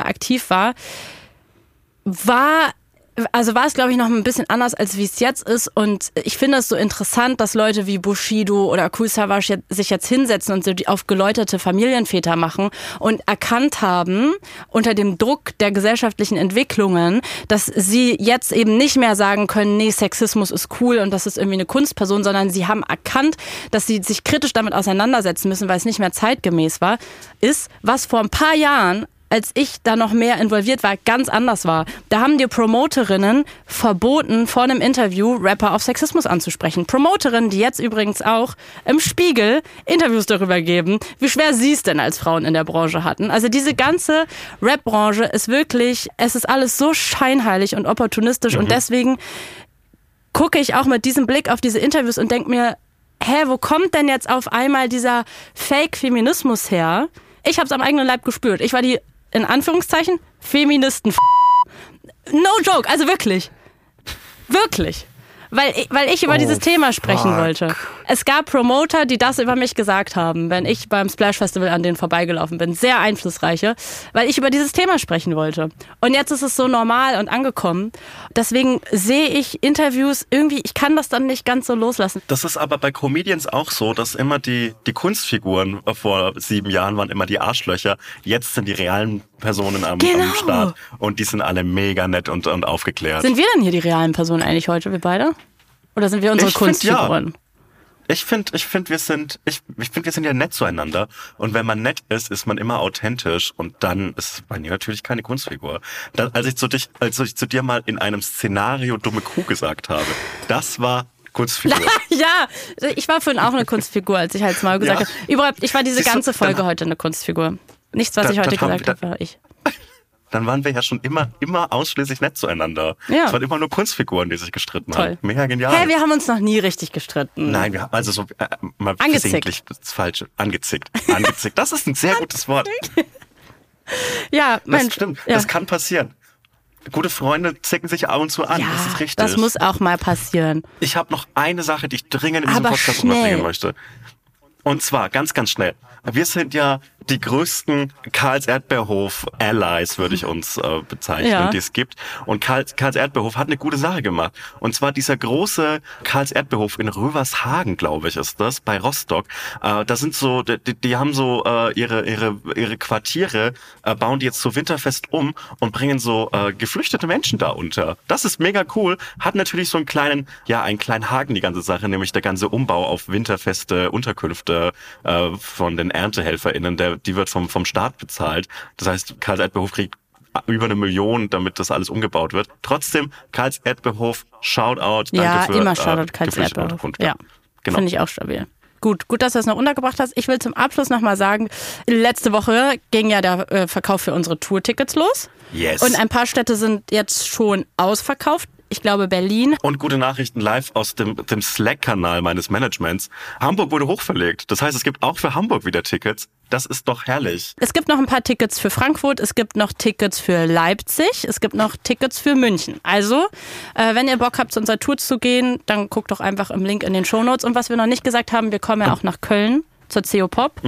musikjournalistischer aktiv war, war also war es, glaube ich, noch ein bisschen anders, als wie es jetzt ist. Und ich finde es so interessant, dass Leute wie Bushido oder Kool sich jetzt hinsetzen und so auf geläuterte Familienväter machen und erkannt haben, unter dem Druck der gesellschaftlichen Entwicklungen, dass sie jetzt eben nicht mehr sagen können, nee, Sexismus ist cool und das ist irgendwie eine Kunstperson, sondern sie haben erkannt, dass sie sich kritisch damit auseinandersetzen müssen, weil es nicht mehr zeitgemäß war, ist, was vor ein paar Jahren als ich da noch mehr involviert war, ganz anders war. Da haben die Promoterinnen verboten, vor einem Interview Rapper auf Sexismus anzusprechen. Promoterinnen, die jetzt übrigens auch im Spiegel Interviews darüber geben, wie schwer sie es denn als Frauen in der Branche hatten. Also diese ganze Rap-Branche ist wirklich, es ist alles so scheinheilig und opportunistisch und deswegen gucke ich auch mit diesem Blick auf diese Interviews und denke mir, hä, wo kommt denn jetzt auf einmal dieser Fake-Feminismus her? Ich habe es am eigenen Leib gespürt. Ich war die, in Anführungszeichen, Feministen. No joke, also wirklich. Wirklich. Weil, ich- weil ich über Oh, dieses Thema sprechen fuck. wollte. Es gab Promoter, die das über mich gesagt haben, wenn ich beim Splash Festival an denen vorbeigelaufen bin. Sehr einflussreiche, weil ich über dieses Thema sprechen wollte. Und jetzt ist es so normal und angekommen. Deswegen sehe ich Interviews irgendwie, ich kann das dann nicht ganz so loslassen. Das ist aber bei Comedians auch so, dass immer die, die Kunstfiguren vor sieben Jahren waren immer die Arschlöcher. Jetzt sind die realen Personen am, Genau. am Start und die sind alle mega nett und, und aufgeklärt. Sind wir denn hier die realen Personen eigentlich heute, wir beide? Oder sind wir unsere Ich find, ja. Kunstfiguren? Ich finde, ich find, wir sind, ich, ich finde, wir sind ja nett zueinander. Und wenn man nett ist, ist man immer authentisch. Und dann ist man ja natürlich keine Kunstfigur. Dann, als ich zu dich, als ich zu dir mal in einem Szenario dumme Kuh gesagt habe, das war Kunstfigur. (laughs) Ja, ich war vorhin auch eine Kunstfigur, als ich halt mal gesagt Ja. habe. Überhaupt, ich war diese Siehst du, ganze Folge dann- heute eine Kunstfigur. Nichts, was Da- ich heute gesagt habe, war ich. Dann waren wir ja schon immer, immer ausschließlich nett zueinander. Ja. Es waren immer nur Kunstfiguren, die sich gestritten Toll. haben. Mega genial. Hä, wir haben uns noch nie richtig gestritten. Nein, wir haben also so äh, mal Angezickt. das falsche angezickt. Angezickt. Das ist ein sehr gutes Wort. (laughs) Ja, Das Mensch. stimmt. Ja. Das kann passieren. Gute Freunde zicken sich ab und zu an. ja, das ist richtig. das muss auch mal passieren. ich habe noch eine Sache, die ich dringend in diesem Aber Podcast schnell. unterbringen möchte. Und zwar ganz, ganz schnell. Wir sind ja die größten Karls Erdbeerhof Allies, würde ich uns äh, bezeichnen, Ja. die es gibt. Und Karls, Karls Erdbeerhof hat eine gute Sache gemacht. Und zwar dieser große Karls Erdbeerhof in Rövershagen, glaube ich, ist das, bei Rostock. Äh, da sind so, die, die haben so äh, ihre, ihre, ihre Quartiere, äh, bauen die jetzt zu Winterfest um und bringen so äh, geflüchtete Menschen da unter. Das ist mega cool. Hat natürlich so einen kleinen, ja, einen kleinen Haken, die ganze Sache, nämlich der ganze Umbau auf winterfeste Unterkünfte äh, von den ErntehelferInnen, der, die wird vom, vom Staat bezahlt. Das heißt, Karls Erdbeerhof kriegt über eine Million, damit das alles umgebaut wird. Trotzdem, Karls Erdbeerhof, Shoutout, danke ja, für immer äh, Shoutout Karls geflüchtete Erdbeerhof. Unterkunft. Ja, Genau. finde ich auch stabil. Gut, gut, dass du es noch untergebracht hast. Ich will zum Abschluss nochmal sagen, letzte Woche ging ja der äh, Verkauf für unsere Tourtickets los. Yes. Und ein paar Städte sind jetzt schon ausverkauft. Ich glaube Berlin. Und gute Nachrichten live aus dem, dem Slack-Kanal meines Managements. Hamburg wurde hochverlegt. Das heißt, es gibt auch für Hamburg wieder Tickets. Das ist doch herrlich. Es gibt noch ein paar Tickets für Frankfurt, es gibt noch Tickets für Leipzig, es gibt noch Tickets für München. Also, äh, wenn ihr Bock habt, zu unserer Tour zu gehen, dann guckt doch einfach im Link in den Shownotes. Und was wir noch nicht gesagt haben, wir kommen ja auch nach Köln zur CO Pop.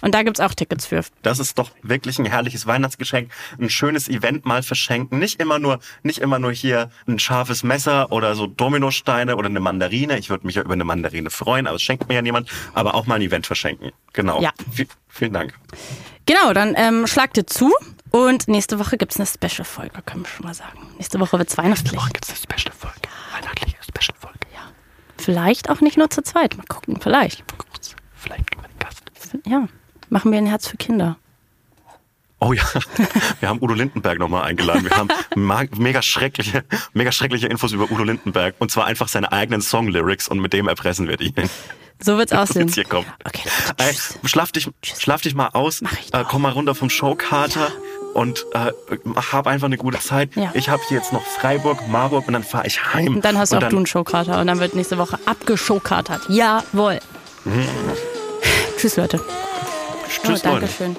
Und da gibt's auch Tickets für. Das ist doch wirklich ein herrliches Weihnachtsgeschenk, ein schönes Event mal verschenken. Nicht immer nur, nicht immer nur hier ein scharfes Messer oder so Dominosteine oder eine Mandarine. Ich würde mich ja über eine Mandarine freuen, aber es schenkt mir ja niemand. Aber auch mal ein Event verschenken. Genau. Ja. V vielen Dank. Genau, dann ähm, schlagt ihr zu. Und nächste Woche gibt's eine Special-Folge, können wir schon mal sagen. Nächste Woche wird's weihnachtlich. gibt's eine Special-Folge. Weihnachtliche Special-Folge. Ja. Vielleicht auch nicht nur zu zweit. Mal gucken, vielleicht. Vielleicht gibt einen Gast. Ja, machen wir ein Herz für Kinder. Oh ja, wir haben Udo Lindenberg nochmal eingeladen. Wir haben mega schreckliche, mega schreckliche Infos über Udo Lindenberg. Und zwar einfach seine eigenen Song-Lyrics und mit dem erpressen wir die. So wird's (laughs) aussehen. Jetzt hier kommt. Okay, Leute, Ey, tschüss. schlaf dich, schlaf dich mal aus, äh, komm mal runter vom Showkater und äh, hab einfach eine gute Zeit. Ja. Ich habe hier jetzt noch Freiburg, Marburg und dann fahre ich heim. Und dann hast du Und auch du einen Showkater und dann wird nächste Woche abgeschowkatert. Jawohl. Tschüss, Leute. Tschüss, oh, Leute. Dankeschön.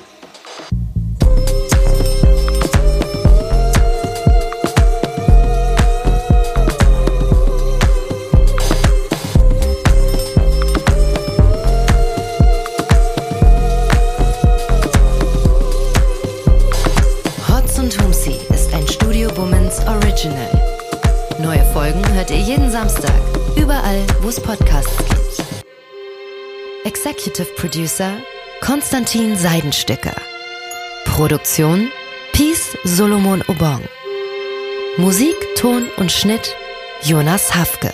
Hotz und Humsi ist ein Studio Bummens Original. Neue Folgen hört ihr jeden Samstag, überall, wo es Podcasts gibt. Executive Producer Konstantin Seidenstücker. Produktion Peace Solomon Obong. Musik, Ton und Schnitt Jonas Hafke.